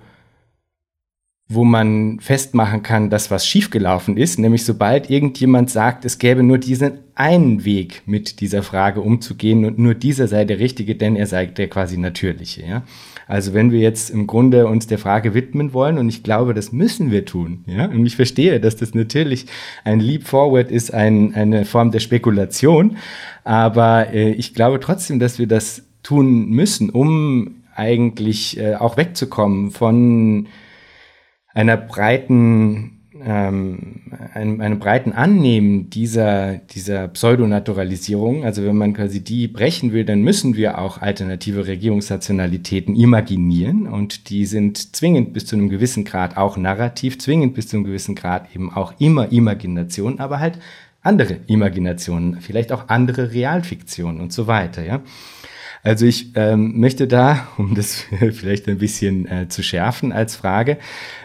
wo man festmachen kann, dass was schiefgelaufen ist. Nämlich sobald irgendjemand sagt, es gäbe nur diesen einen Weg, mit dieser Frage umzugehen und nur dieser sei der richtige, denn er sei der quasi natürliche. Ja? Also wenn wir jetzt im Grunde uns der Frage widmen wollen, und ich glaube, das müssen wir tun, ja, und ich verstehe, dass das natürlich ein Leap Forward ist, ein, eine Form der Spekulation, aber äh, ich glaube trotzdem, dass wir das tun müssen, um eigentlich äh, auch wegzukommen von einer breiten, ähm, einem, einem breiten Annehmen dieser, dieser Pseudonaturalisierung. Also wenn man quasi die brechen will, dann müssen wir auch alternative Regierungsrationalitäten imaginieren und die sind zwingend bis zu einem gewissen Grad auch narrativ, zwingend bis zu einem gewissen Grad eben auch immer Imagination, aber halt andere Imaginationen, vielleicht auch andere Realfiktionen und so weiter, ja. Also ich ähm, möchte da, <laughs> um das <laughs> vielleicht ein bisschen äh, zu schärfen als Frage,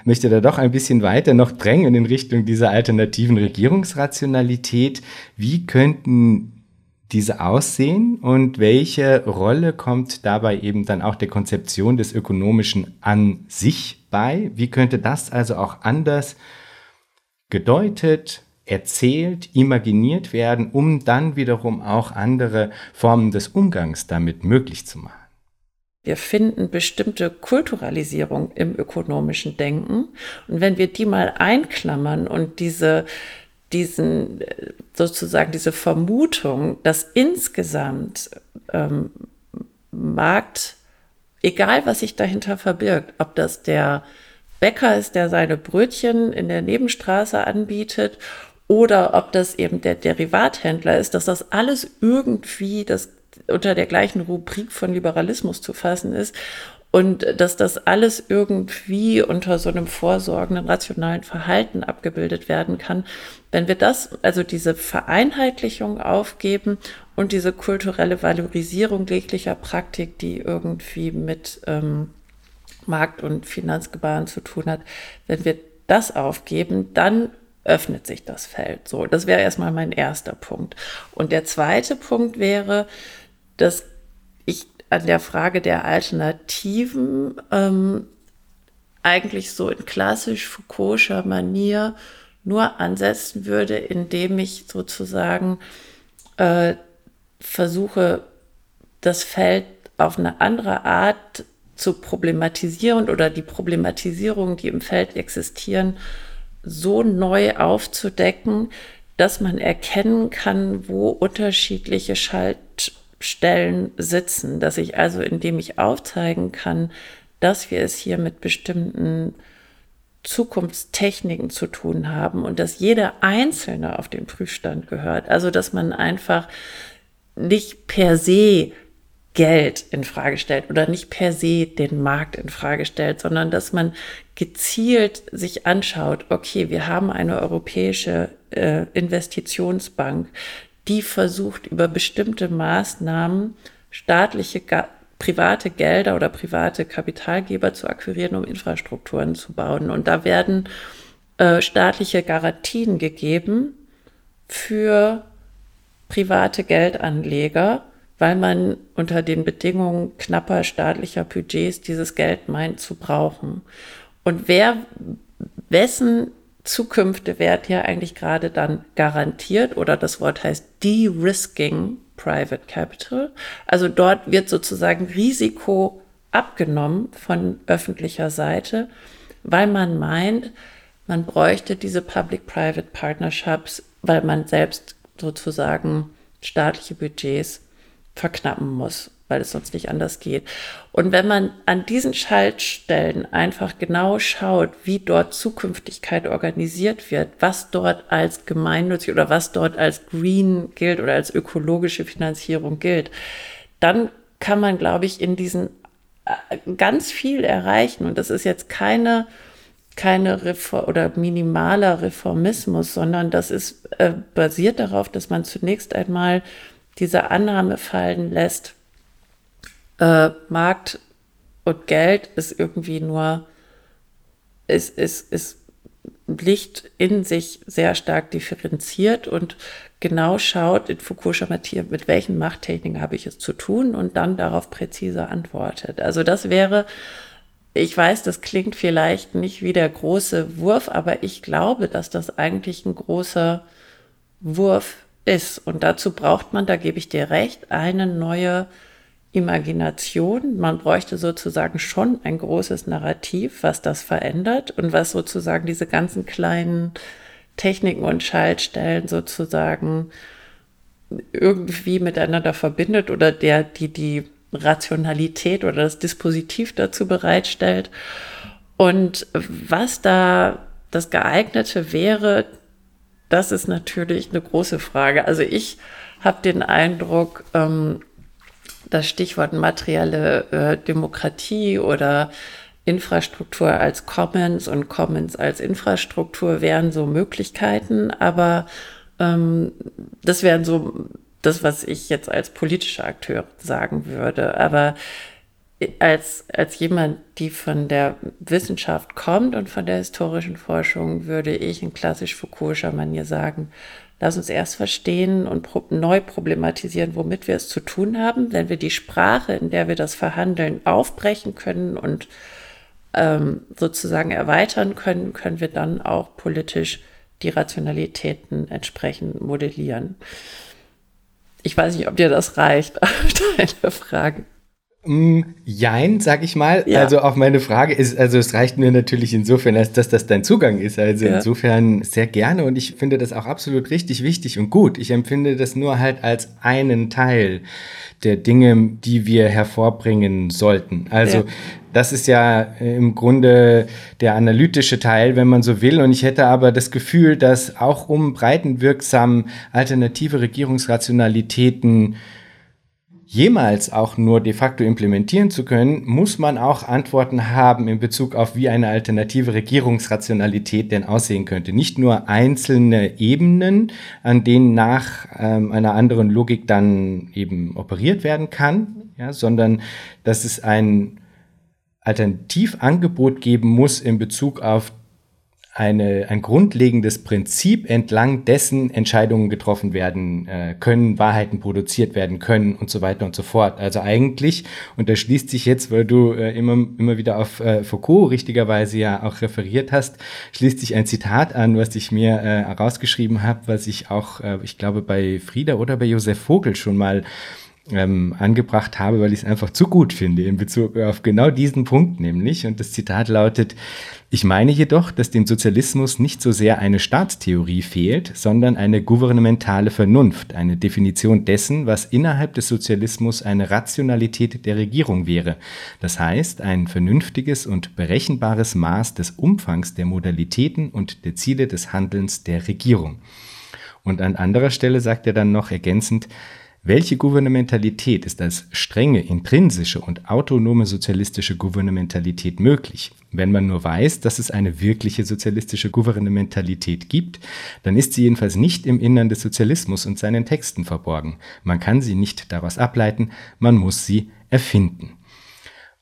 möchte da doch ein bisschen weiter noch drängen in Richtung dieser alternativen Regierungsrationalität. Wie könnten diese aussehen und welche Rolle kommt dabei eben dann auch der Konzeption des Ökonomischen an sich bei? Wie könnte das also auch anders gedeutet, erzählt, imaginiert werden, um dann wiederum auch andere Formen des Umgangs damit möglich zu machen? Wir finden bestimmte Kulturalisierung im ökonomischen Denken. Und wenn wir die mal einklammern und diese, diesen, sozusagen diese Vermutung, dass insgesamt ähm, Markt, egal was sich dahinter verbirgt, ob das der Bäcker ist, der seine Brötchen in der Nebenstraße anbietet, oder ob das eben der Derivathändler ist, dass das alles irgendwie das unter der gleichen Rubrik von Liberalismus zu fassen ist und dass das alles irgendwie unter so einem vorsorgenden, rationalen Verhalten abgebildet werden kann. Wenn wir das, also diese Vereinheitlichung aufgeben und diese kulturelle Valorisierung jeglicher Praktik, die irgendwie mit ähm, Markt- und Finanzgebaren zu tun hat, wenn wir das aufgeben, dann öffnet sich das Feld. So, das wäre erstmal mein erster Punkt. Und der zweite Punkt wäre, dass ich an der Frage der Alternativen ähm, eigentlich so in klassisch Foucault'scher Manier nur ansetzen würde, indem ich sozusagen äh, versuche, das Feld auf eine andere Art zu problematisieren oder die Problematisierungen, die im Feld existieren, so neu aufzudecken, dass man erkennen kann, wo unterschiedliche Schalt Stellen sitzen, dass ich also, indem ich aufzeigen kann, dass wir es hier mit bestimmten Zukunftstechniken zu tun haben und dass jeder Einzelne auf den Prüfstand gehört. Also, dass man einfach nicht per se Geld in Frage stellt oder nicht per se den Markt in Frage stellt, sondern dass man gezielt sich anschaut, okay, wir haben eine europäische äh, Investitionsbank, die versucht, über bestimmte Maßnahmen staatliche, private Gelder oder private Kapitalgeber zu akquirieren, um Infrastrukturen zu bauen. Und da werden äh, staatliche Garantien gegeben für private Geldanleger, weil man unter den Bedingungen knapper staatlicher Budgets dieses Geld meint zu brauchen. Und wer, wessen Zukünfte werden ja eigentlich gerade dann garantiert oder das Wort heißt De-Risking Private Capital. Also dort wird sozusagen Risiko abgenommen von öffentlicher Seite, weil man meint, man bräuchte diese Public-Private Partnerships, weil man selbst sozusagen staatliche Budgets verknappen muss weil es sonst nicht anders geht. Und wenn man an diesen Schaltstellen einfach genau schaut, wie dort Zukünftigkeit organisiert wird, was dort als gemeinnützig oder was dort als Green gilt oder als ökologische Finanzierung gilt, dann kann man, glaube ich, in diesen äh, ganz viel erreichen. Und das ist jetzt keine keine Reform oder minimaler Reformismus, sondern das ist äh, basiert darauf, dass man zunächst einmal diese Annahme fallen lässt, äh, Markt und Geld ist irgendwie nur, ist, ist, ist Licht in sich sehr stark differenziert und genau schaut in Fukushima mit welchen Machttechniken habe ich es zu tun und dann darauf präzise antwortet. Also das wäre, ich weiß, das klingt vielleicht nicht wie der große Wurf, aber ich glaube, dass das eigentlich ein großer Wurf ist. Und dazu braucht man, da gebe ich dir recht, eine neue Imagination. Man bräuchte sozusagen schon ein großes Narrativ, was das verändert und was sozusagen diese ganzen kleinen Techniken und Schaltstellen sozusagen irgendwie miteinander verbindet oder der, die die Rationalität oder das Dispositiv dazu bereitstellt. Und was da das geeignete wäre, das ist natürlich eine große Frage. Also ich habe den Eindruck, ähm, das Stichwort materielle äh, Demokratie oder Infrastruktur als Commons und Commons als Infrastruktur wären so Möglichkeiten, aber ähm, das wären so das, was ich jetzt als politischer Akteur sagen würde. Aber als, als jemand, die von der Wissenschaft kommt und von der historischen Forschung, würde ich in klassisch Foucault'scher Manier sagen, lass uns erst verstehen und pro neu problematisieren, womit wir es zu tun haben. Wenn wir die Sprache, in der wir das verhandeln, aufbrechen können und ähm, sozusagen erweitern können, können wir dann auch politisch die Rationalitäten entsprechend modellieren. Ich weiß nicht, ob dir das reicht, <laughs> deine Frage. Mm, jein, sag ich mal. Ja. Also auf meine Frage ist, also es reicht mir natürlich insofern, als dass das dein Zugang ist. Also ja. insofern sehr gerne und ich finde das auch absolut richtig wichtig und gut. Ich empfinde das nur halt als einen Teil der Dinge, die wir hervorbringen sollten. Also ja. das ist ja im Grunde der analytische Teil, wenn man so will. Und ich hätte aber das Gefühl, dass auch um breitenwirksam alternative Regierungsrationalitäten jemals auch nur de facto implementieren zu können, muss man auch Antworten haben in Bezug auf, wie eine alternative Regierungsrationalität denn aussehen könnte. Nicht nur einzelne Ebenen, an denen nach ähm, einer anderen Logik dann eben operiert werden kann, ja, sondern dass es ein Alternativangebot geben muss in Bezug auf eine, ein grundlegendes Prinzip, entlang dessen Entscheidungen getroffen werden äh, können, Wahrheiten produziert werden können und so weiter und so fort. Also eigentlich, und da schließt sich jetzt, weil du äh, immer, immer wieder auf äh, Foucault richtigerweise ja auch referiert hast, schließt sich ein Zitat an, was ich mir äh, herausgeschrieben habe, was ich auch, äh, ich glaube, bei Frieda oder bei Josef Vogel schon mal ähm, angebracht habe, weil ich es einfach zu gut finde in Bezug auf genau diesen Punkt nämlich. Und das Zitat lautet, ich meine jedoch, dass dem Sozialismus nicht so sehr eine Staatstheorie fehlt, sondern eine gouvernementale Vernunft, eine Definition dessen, was innerhalb des Sozialismus eine Rationalität der Regierung wäre. Das heißt, ein vernünftiges und berechenbares Maß des Umfangs der Modalitäten und der Ziele des Handelns der Regierung. Und an anderer Stelle sagt er dann noch ergänzend, welche Gouvernementalität ist als strenge, intrinsische und autonome sozialistische Gouvernementalität möglich? Wenn man nur weiß, dass es eine wirkliche sozialistische Gouvernementalität gibt, dann ist sie jedenfalls nicht im Innern des Sozialismus und seinen Texten verborgen. Man kann sie nicht daraus ableiten, man muss sie erfinden.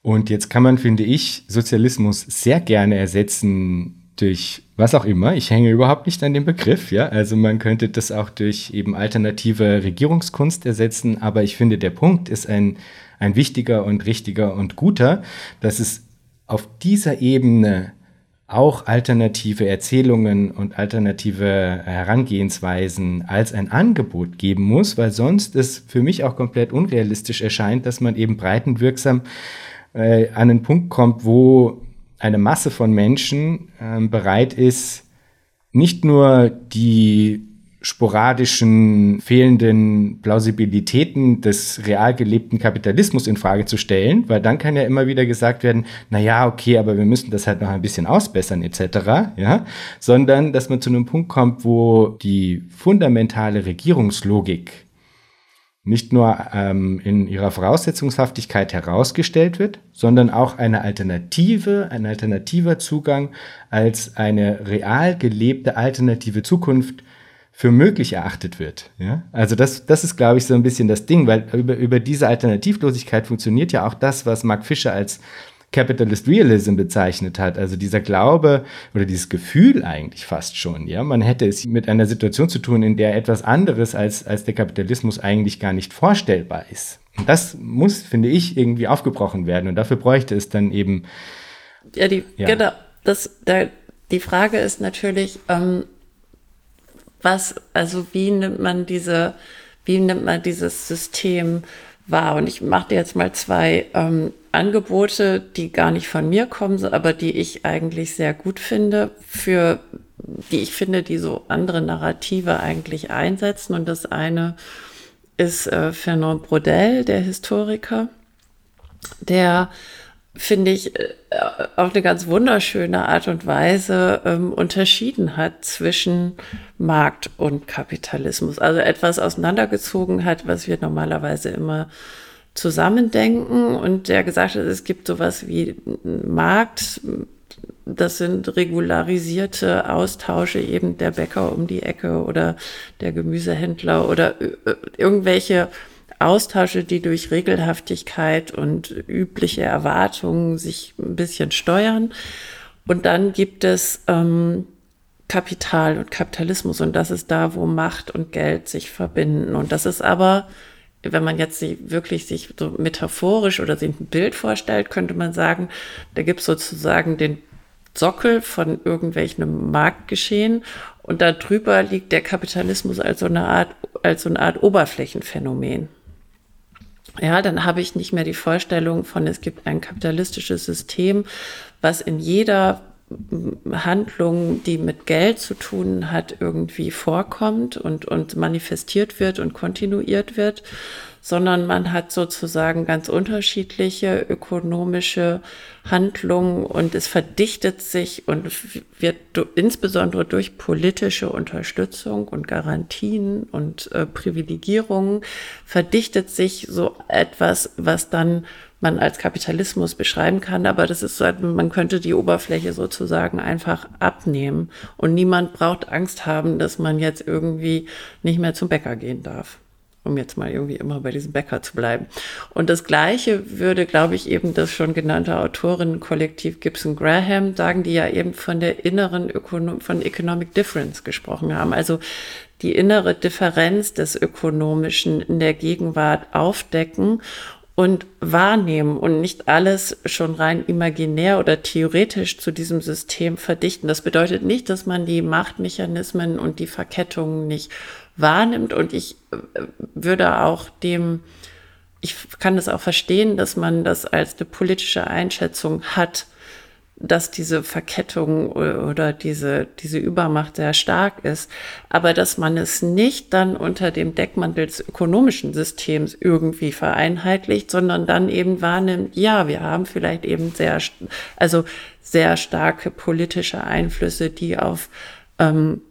Und jetzt kann man, finde ich, Sozialismus sehr gerne ersetzen durch was auch immer. Ich hänge überhaupt nicht an dem Begriff, ja. Also man könnte das auch durch eben alternative Regierungskunst ersetzen, aber ich finde, der Punkt ist ein, ein wichtiger und richtiger und guter, dass es auf dieser Ebene auch alternative Erzählungen und alternative Herangehensweisen als ein Angebot geben muss, weil sonst es für mich auch komplett unrealistisch erscheint, dass man eben breitenwirksam äh, an einen Punkt kommt, wo eine Masse von Menschen ähm, bereit ist, nicht nur die sporadischen fehlenden Plausibilitäten des real gelebten Kapitalismus in Frage zu stellen, weil dann kann ja immer wieder gesagt werden, na ja, okay, aber wir müssen das halt noch ein bisschen ausbessern etc., ja, sondern dass man zu einem Punkt kommt, wo die fundamentale Regierungslogik nicht nur ähm, in ihrer Voraussetzungshaftigkeit herausgestellt wird, sondern auch eine Alternative, ein alternativer Zugang als eine real gelebte alternative Zukunft für möglich erachtet wird. Ja? Also das, das ist, glaube ich, so ein bisschen das Ding, weil über, über diese Alternativlosigkeit funktioniert ja auch das, was Mark Fischer als Capitalist Realism bezeichnet hat. Also dieser Glaube oder dieses Gefühl eigentlich fast schon. Ja, man hätte es mit einer Situation zu tun, in der etwas anderes als, als der Kapitalismus eigentlich gar nicht vorstellbar ist. Und das muss, finde ich, irgendwie aufgebrochen werden. Und dafür bräuchte es dann eben. Ja, die, ja. genau. Das, da, die Frage ist natürlich, ähm, was, also wie nimmt man diese, wie nimmt man dieses System wahr? Und ich mache dir jetzt mal zwei ähm, Angebote, die gar nicht von mir kommen, aber die ich eigentlich sehr gut finde, für die ich finde, die so andere Narrative eigentlich einsetzen. Und das eine ist äh, Fernand Brodel, der Historiker, der finde ich, äh, auf eine ganz wunderschöne Art und Weise ähm, unterschieden hat zwischen Markt und Kapitalismus. Also etwas auseinandergezogen hat, was wir normalerweise immer zusammendenken und der gesagt hat, es gibt sowas wie Markt, das sind regularisierte Austausche eben der Bäcker um die Ecke oder der Gemüsehändler oder äh, irgendwelche Austausche, die durch Regelhaftigkeit und übliche Erwartungen sich ein bisschen steuern. Und dann gibt es ähm, Kapital und Kapitalismus und das ist da, wo Macht und Geld sich verbinden. Und das ist aber, wenn man jetzt sich wirklich sich so metaphorisch oder sich ein Bild vorstellt, könnte man sagen, da gibt es sozusagen den Sockel von irgendwelchen Marktgeschehen und darüber liegt der Kapitalismus als so eine Art, als so eine Art Oberflächenphänomen. Ja, dann habe ich nicht mehr die Vorstellung von, es gibt ein kapitalistisches System, was in jeder Handlung, die mit Geld zu tun hat, irgendwie vorkommt und, und manifestiert wird und kontinuiert wird, sondern man hat sozusagen ganz unterschiedliche ökonomische Handlungen und es verdichtet sich und wird insbesondere durch politische Unterstützung und Garantien und äh, Privilegierungen verdichtet sich so etwas, was dann man als Kapitalismus beschreiben kann, aber das ist so, man könnte die Oberfläche sozusagen einfach abnehmen und niemand braucht Angst haben, dass man jetzt irgendwie nicht mehr zum Bäcker gehen darf um jetzt mal irgendwie immer bei diesem Bäcker zu bleiben. Und das Gleiche würde, glaube ich, eben das schon genannte Autorinnenkollektiv Gibson Graham sagen, die ja eben von der inneren Ökonom von Economic Difference gesprochen haben. Also die innere Differenz des Ökonomischen in der Gegenwart aufdecken und wahrnehmen und nicht alles schon rein imaginär oder theoretisch zu diesem System verdichten. Das bedeutet nicht, dass man die Machtmechanismen und die Verkettungen nicht wahrnimmt und ich äh, würde auch dem, ich kann das auch verstehen, dass man das als eine politische Einschätzung hat, dass diese Verkettung oder diese, diese Übermacht sehr stark ist, aber dass man es nicht dann unter dem Deckmantel des ökonomischen Systems irgendwie vereinheitlicht, sondern dann eben wahrnimmt, ja, wir haben vielleicht eben sehr, also sehr starke politische Einflüsse, die auf ähm,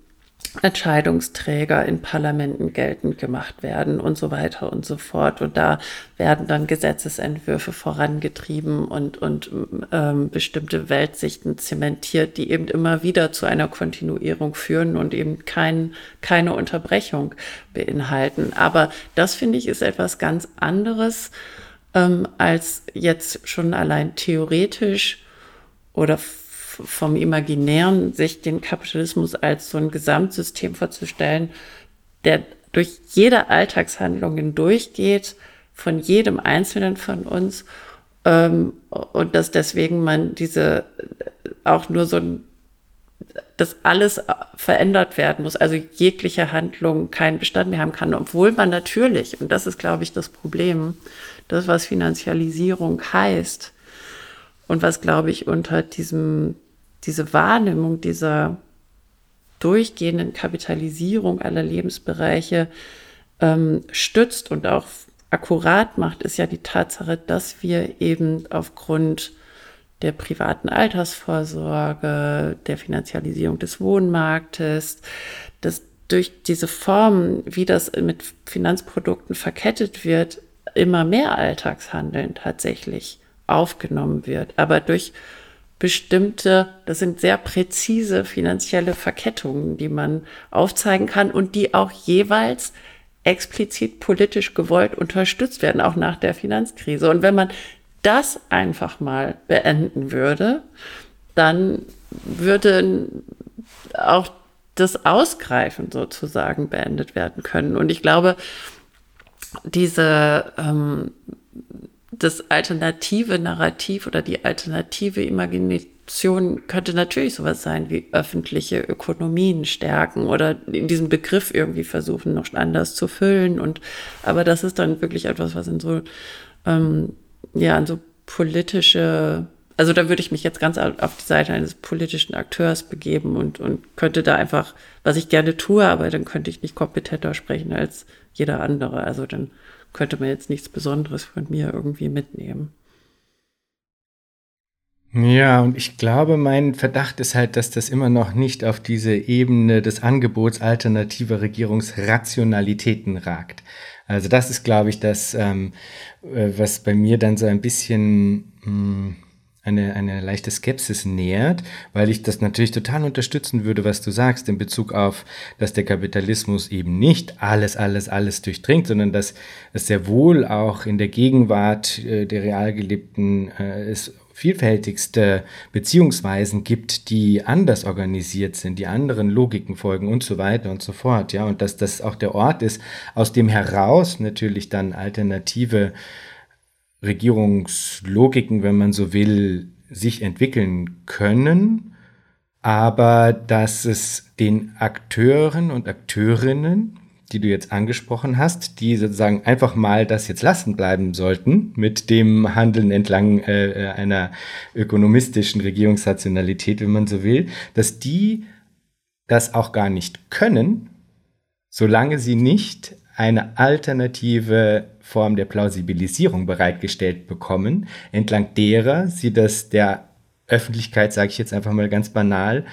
Entscheidungsträger in Parlamenten geltend gemacht werden und so weiter und so fort. Und da werden dann Gesetzesentwürfe vorangetrieben und, und ähm, bestimmte Weltsichten zementiert, die eben immer wieder zu einer Kontinuierung führen und eben kein, keine Unterbrechung beinhalten. Aber das finde ich ist etwas ganz anderes ähm, als jetzt schon allein theoretisch oder vom Imaginären, sich den Kapitalismus als so ein Gesamtsystem vorzustellen, der durch jede Alltagshandlung hindurchgeht, von jedem Einzelnen von uns. Ähm, und dass deswegen man diese auch nur so ein, dass alles verändert werden muss, also jegliche Handlung keinen Bestand mehr haben kann, obwohl man natürlich, und das ist, glaube ich, das Problem, das, was Finanzialisierung heißt, und was, glaube ich, unter diesem, diese Wahrnehmung dieser durchgehenden Kapitalisierung aller Lebensbereiche ähm, stützt und auch akkurat macht, ist ja die Tatsache, dass wir eben aufgrund der privaten Altersvorsorge, der Finanzialisierung des Wohnmarktes, dass durch diese Formen, wie das mit Finanzprodukten verkettet wird, immer mehr Alltagshandeln tatsächlich aufgenommen wird. Aber durch bestimmte, das sind sehr präzise finanzielle Verkettungen, die man aufzeigen kann und die auch jeweils explizit politisch gewollt unterstützt werden, auch nach der Finanzkrise. Und wenn man das einfach mal beenden würde, dann würde auch das Ausgreifen sozusagen beendet werden können. Und ich glaube, diese ähm, das alternative Narrativ oder die alternative Imagination könnte natürlich sowas sein wie öffentliche Ökonomien stärken oder in diesem Begriff irgendwie versuchen, noch anders zu füllen. Und aber das ist dann wirklich etwas, was in so ähm, ja, in so politische also da würde ich mich jetzt ganz auf die Seite eines politischen Akteurs begeben und, und könnte da einfach, was ich gerne tue, aber dann könnte ich nicht kompetenter sprechen als jeder andere. Also dann könnte man jetzt nichts Besonderes von mir irgendwie mitnehmen. Ja, und ich glaube, mein Verdacht ist halt, dass das immer noch nicht auf diese Ebene des Angebots alternativer Regierungsrationalitäten ragt. Also das ist, glaube ich, das, ähm, äh, was bei mir dann so ein bisschen mh, hm, eine, eine leichte Skepsis nähert, weil ich das natürlich total unterstützen würde, was du sagst, in Bezug auf, dass der Kapitalismus eben nicht alles, alles, alles durchdringt, sondern dass es sehr wohl auch in der Gegenwart äh, der real gelebten äh, es vielfältigste Beziehungsweisen gibt, die anders organisiert sind, die anderen Logiken folgen und so weiter und so fort. Ja, und dass das auch der Ort ist, aus dem heraus natürlich dann alternative Regierungslogiken, wenn man so will, sich entwickeln können, aber dass es den Akteuren und Akteurinnen die du jetzt angesprochen hast, die sozusagen einfach mal das jetzt lassen bleiben sollten mit dem Handeln entlang äh, einer ökonomistischen Regierungsrationalität, wenn man so will, dass die das auch gar nicht können, solange sie nicht eine alternative Form der Plausibilisierung bereitgestellt bekommen, entlang derer sie das der Öffentlichkeit, sage ich jetzt einfach mal ganz banal,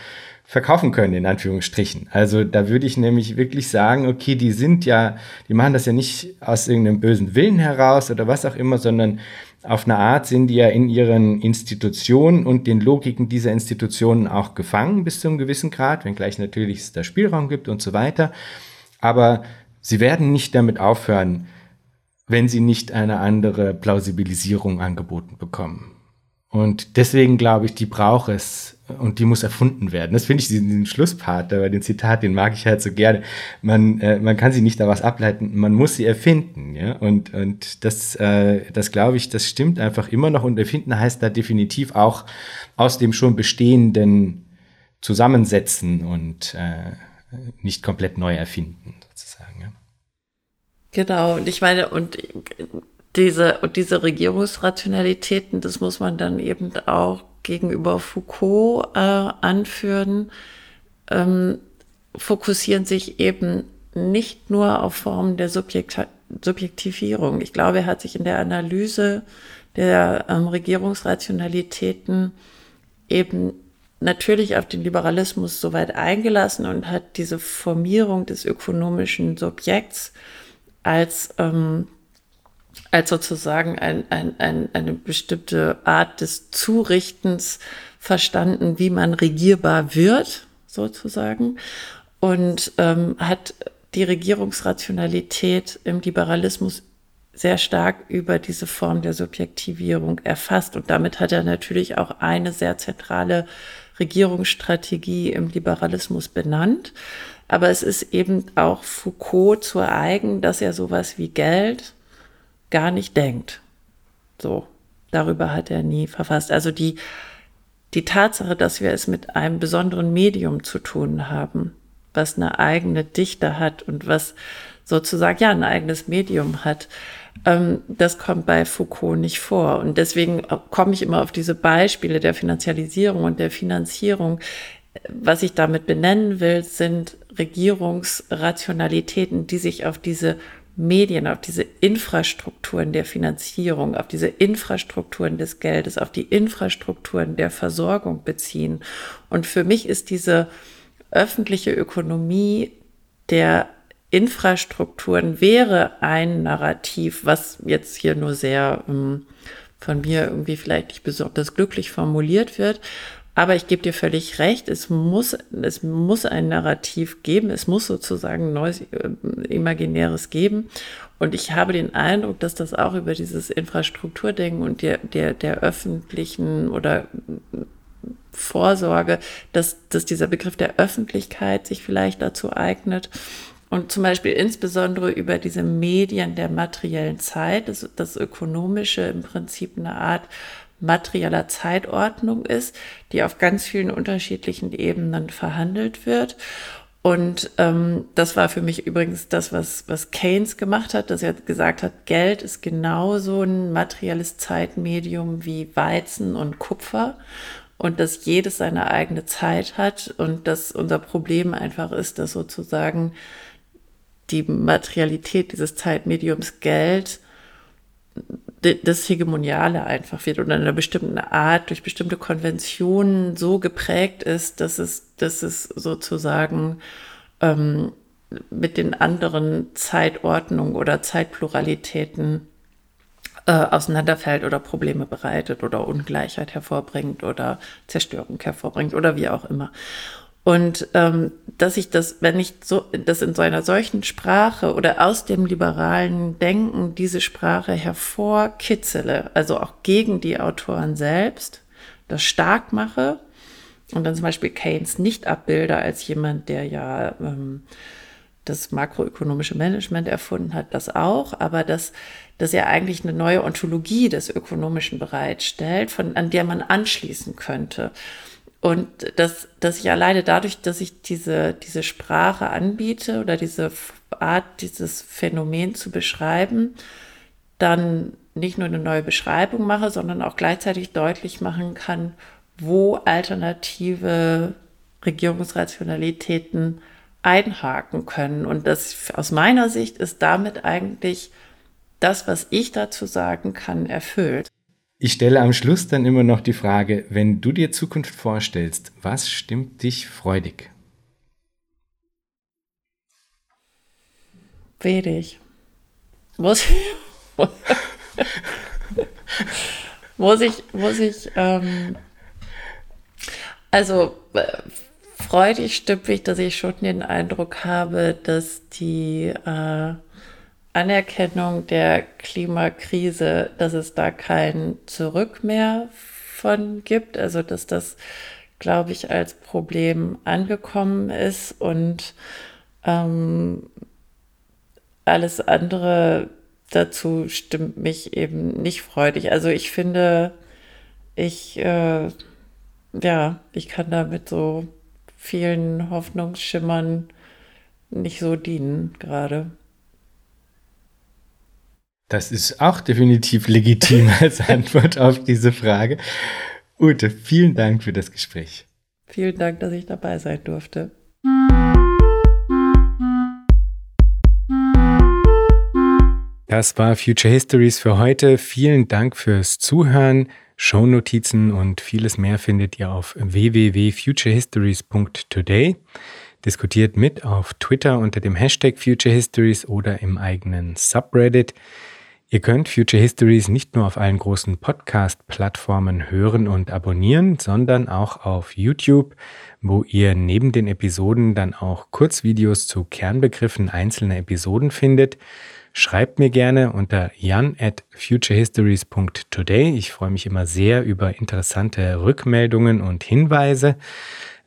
verkaufen können, in Anführungsstrichen. Also da würde ich nämlich wirklich sagen, okay, die sind ja, die machen das ja nicht aus irgendeinem bösen Willen heraus oder was auch immer, sondern auf eine Art sind die ja in ihren Institutionen und den Logiken dieser Institutionen auch gefangen bis zu einem gewissen Grad, wenngleich natürlich es da Spielraum gibt und so weiter. Aber sie werden nicht damit aufhören, wenn sie nicht eine andere Plausibilisierung angeboten bekommen. Und deswegen glaube ich, die braucht es und die muss erfunden werden. Das finde ich diesen Schlusspart, aber den Zitat, den mag ich halt so gerne. Man, äh, man kann sie nicht daraus ableiten, man muss sie erfinden. Ja? Und, und das, äh, das glaube ich, das stimmt einfach immer noch. Und erfinden heißt da definitiv auch aus dem schon bestehenden zusammensetzen und äh, nicht komplett neu erfinden? Genau, und ich meine, und diese, und diese Regierungsrationalitäten, das muss man dann eben auch gegenüber Foucault äh, anführen, ähm, fokussieren sich eben nicht nur auf Formen der Subjekt Subjektivierung. Ich glaube, er hat sich in der Analyse der ähm, Regierungsrationalitäten eben natürlich auf den Liberalismus soweit eingelassen und hat diese Formierung des ökonomischen Subjekts als ähm, als sozusagen ein, ein, ein, eine bestimmte Art des Zurichtens verstanden, wie man regierbar wird, sozusagen, und ähm, hat die Regierungsrationalität im Liberalismus sehr stark über diese Form der Subjektivierung erfasst. Und damit hat er natürlich auch eine sehr zentrale Regierungsstrategie im Liberalismus benannt. Aber es ist eben auch Foucault zu eigen, dass er sowas wie Geld, gar nicht denkt. So, darüber hat er nie verfasst. Also die, die Tatsache, dass wir es mit einem besonderen Medium zu tun haben, was eine eigene Dichte hat und was sozusagen ja ein eigenes Medium hat, ähm, das kommt bei Foucault nicht vor. Und deswegen komme ich immer auf diese Beispiele der Finanzialisierung und der Finanzierung. Was ich damit benennen will, sind Regierungsrationalitäten, die sich auf diese Medien, auf diese Infrastrukturen der Finanzierung, auf diese Infrastrukturen des Geldes, auf die Infrastrukturen der Versorgung beziehen. Und für mich ist diese öffentliche Ökonomie der Infrastrukturen wäre ein Narrativ, was jetzt hier nur sehr ähm, von mir irgendwie vielleicht nicht besonders glücklich formuliert wird, aber ich gebe dir völlig recht, es muss, es muss ein Narrativ geben, es muss sozusagen ein neues äh, Imaginäres geben. Und ich habe den Eindruck, dass das auch über dieses Infrastrukturdenken und der, der, der öffentlichen oder Vorsorge, dass, dass dieser Begriff der Öffentlichkeit sich vielleicht dazu eignet. Und zum Beispiel insbesondere über diese Medien der materiellen Zeit, das, das Ökonomische im Prinzip eine Art materieller Zeitordnung ist, die auf ganz vielen unterschiedlichen Ebenen verhandelt wird. Und ähm, das war für mich übrigens das, was, was Keynes gemacht hat, dass er gesagt hat, Geld ist genauso ein materielles Zeitmedium wie Weizen und Kupfer und dass jedes seine eigene Zeit hat und dass unser Problem einfach ist, dass sozusagen die Materialität dieses Zeitmediums Geld das Hegemoniale einfach wird oder in einer bestimmten Art durch bestimmte Konventionen so geprägt ist, dass es, dass es sozusagen ähm, mit den anderen Zeitordnungen oder Zeitpluralitäten äh, auseinanderfällt oder Probleme bereitet oder Ungleichheit hervorbringt oder Zerstörung hervorbringt oder wie auch immer. Und ähm, dass ich das, wenn ich so, das in so einer solchen Sprache oder aus dem liberalen Denken diese Sprache hervorkitzele, also auch gegen die Autoren selbst, das stark mache und dann zum Beispiel Keynes nicht abbilde als jemand, der ja ähm, das makroökonomische Management erfunden hat, das auch, aber dass, dass er eigentlich eine neue Ontologie des Ökonomischen bereitstellt, von, an der man anschließen könnte. Und dass, dass ich alleine dadurch, dass ich diese, diese Sprache anbiete oder diese Art, dieses Phänomen zu beschreiben, dann nicht nur eine neue Beschreibung mache, sondern auch gleichzeitig deutlich machen kann, wo alternative Regierungsrationalitäten einhaken können. Und das aus meiner Sicht ist damit eigentlich das, was ich dazu sagen kann, erfüllt. Ich stelle am Schluss dann immer noch die Frage, wenn du dir Zukunft vorstellst, was stimmt dich freudig? Wenig. Muss ich, <laughs> muss ich, muss ich, ähm, also äh, freudig stimmt mich, dass ich schon den Eindruck habe, dass die äh, Anerkennung der Klimakrise, dass es da kein Zurück mehr von gibt. Also dass das, glaube ich, als Problem angekommen ist und ähm, alles andere dazu stimmt mich eben nicht freudig. Also ich finde, ich, äh, ja, ich kann da mit so vielen Hoffnungsschimmern nicht so dienen gerade. Das ist auch definitiv legitim <laughs> als Antwort auf diese Frage. Ute, vielen Dank für das Gespräch. Vielen Dank, dass ich dabei sein durfte. Das war Future Histories für heute. Vielen Dank fürs Zuhören. Shownotizen und vieles mehr findet ihr auf www.futurehistories.today. Diskutiert mit auf Twitter unter dem Hashtag Future Histories oder im eigenen Subreddit. Ihr könnt Future Histories nicht nur auf allen großen Podcast-Plattformen hören und abonnieren, sondern auch auf YouTube, wo ihr neben den Episoden dann auch Kurzvideos zu Kernbegriffen einzelner Episoden findet. Schreibt mir gerne unter jan at futurehistories.today. Ich freue mich immer sehr über interessante Rückmeldungen und Hinweise.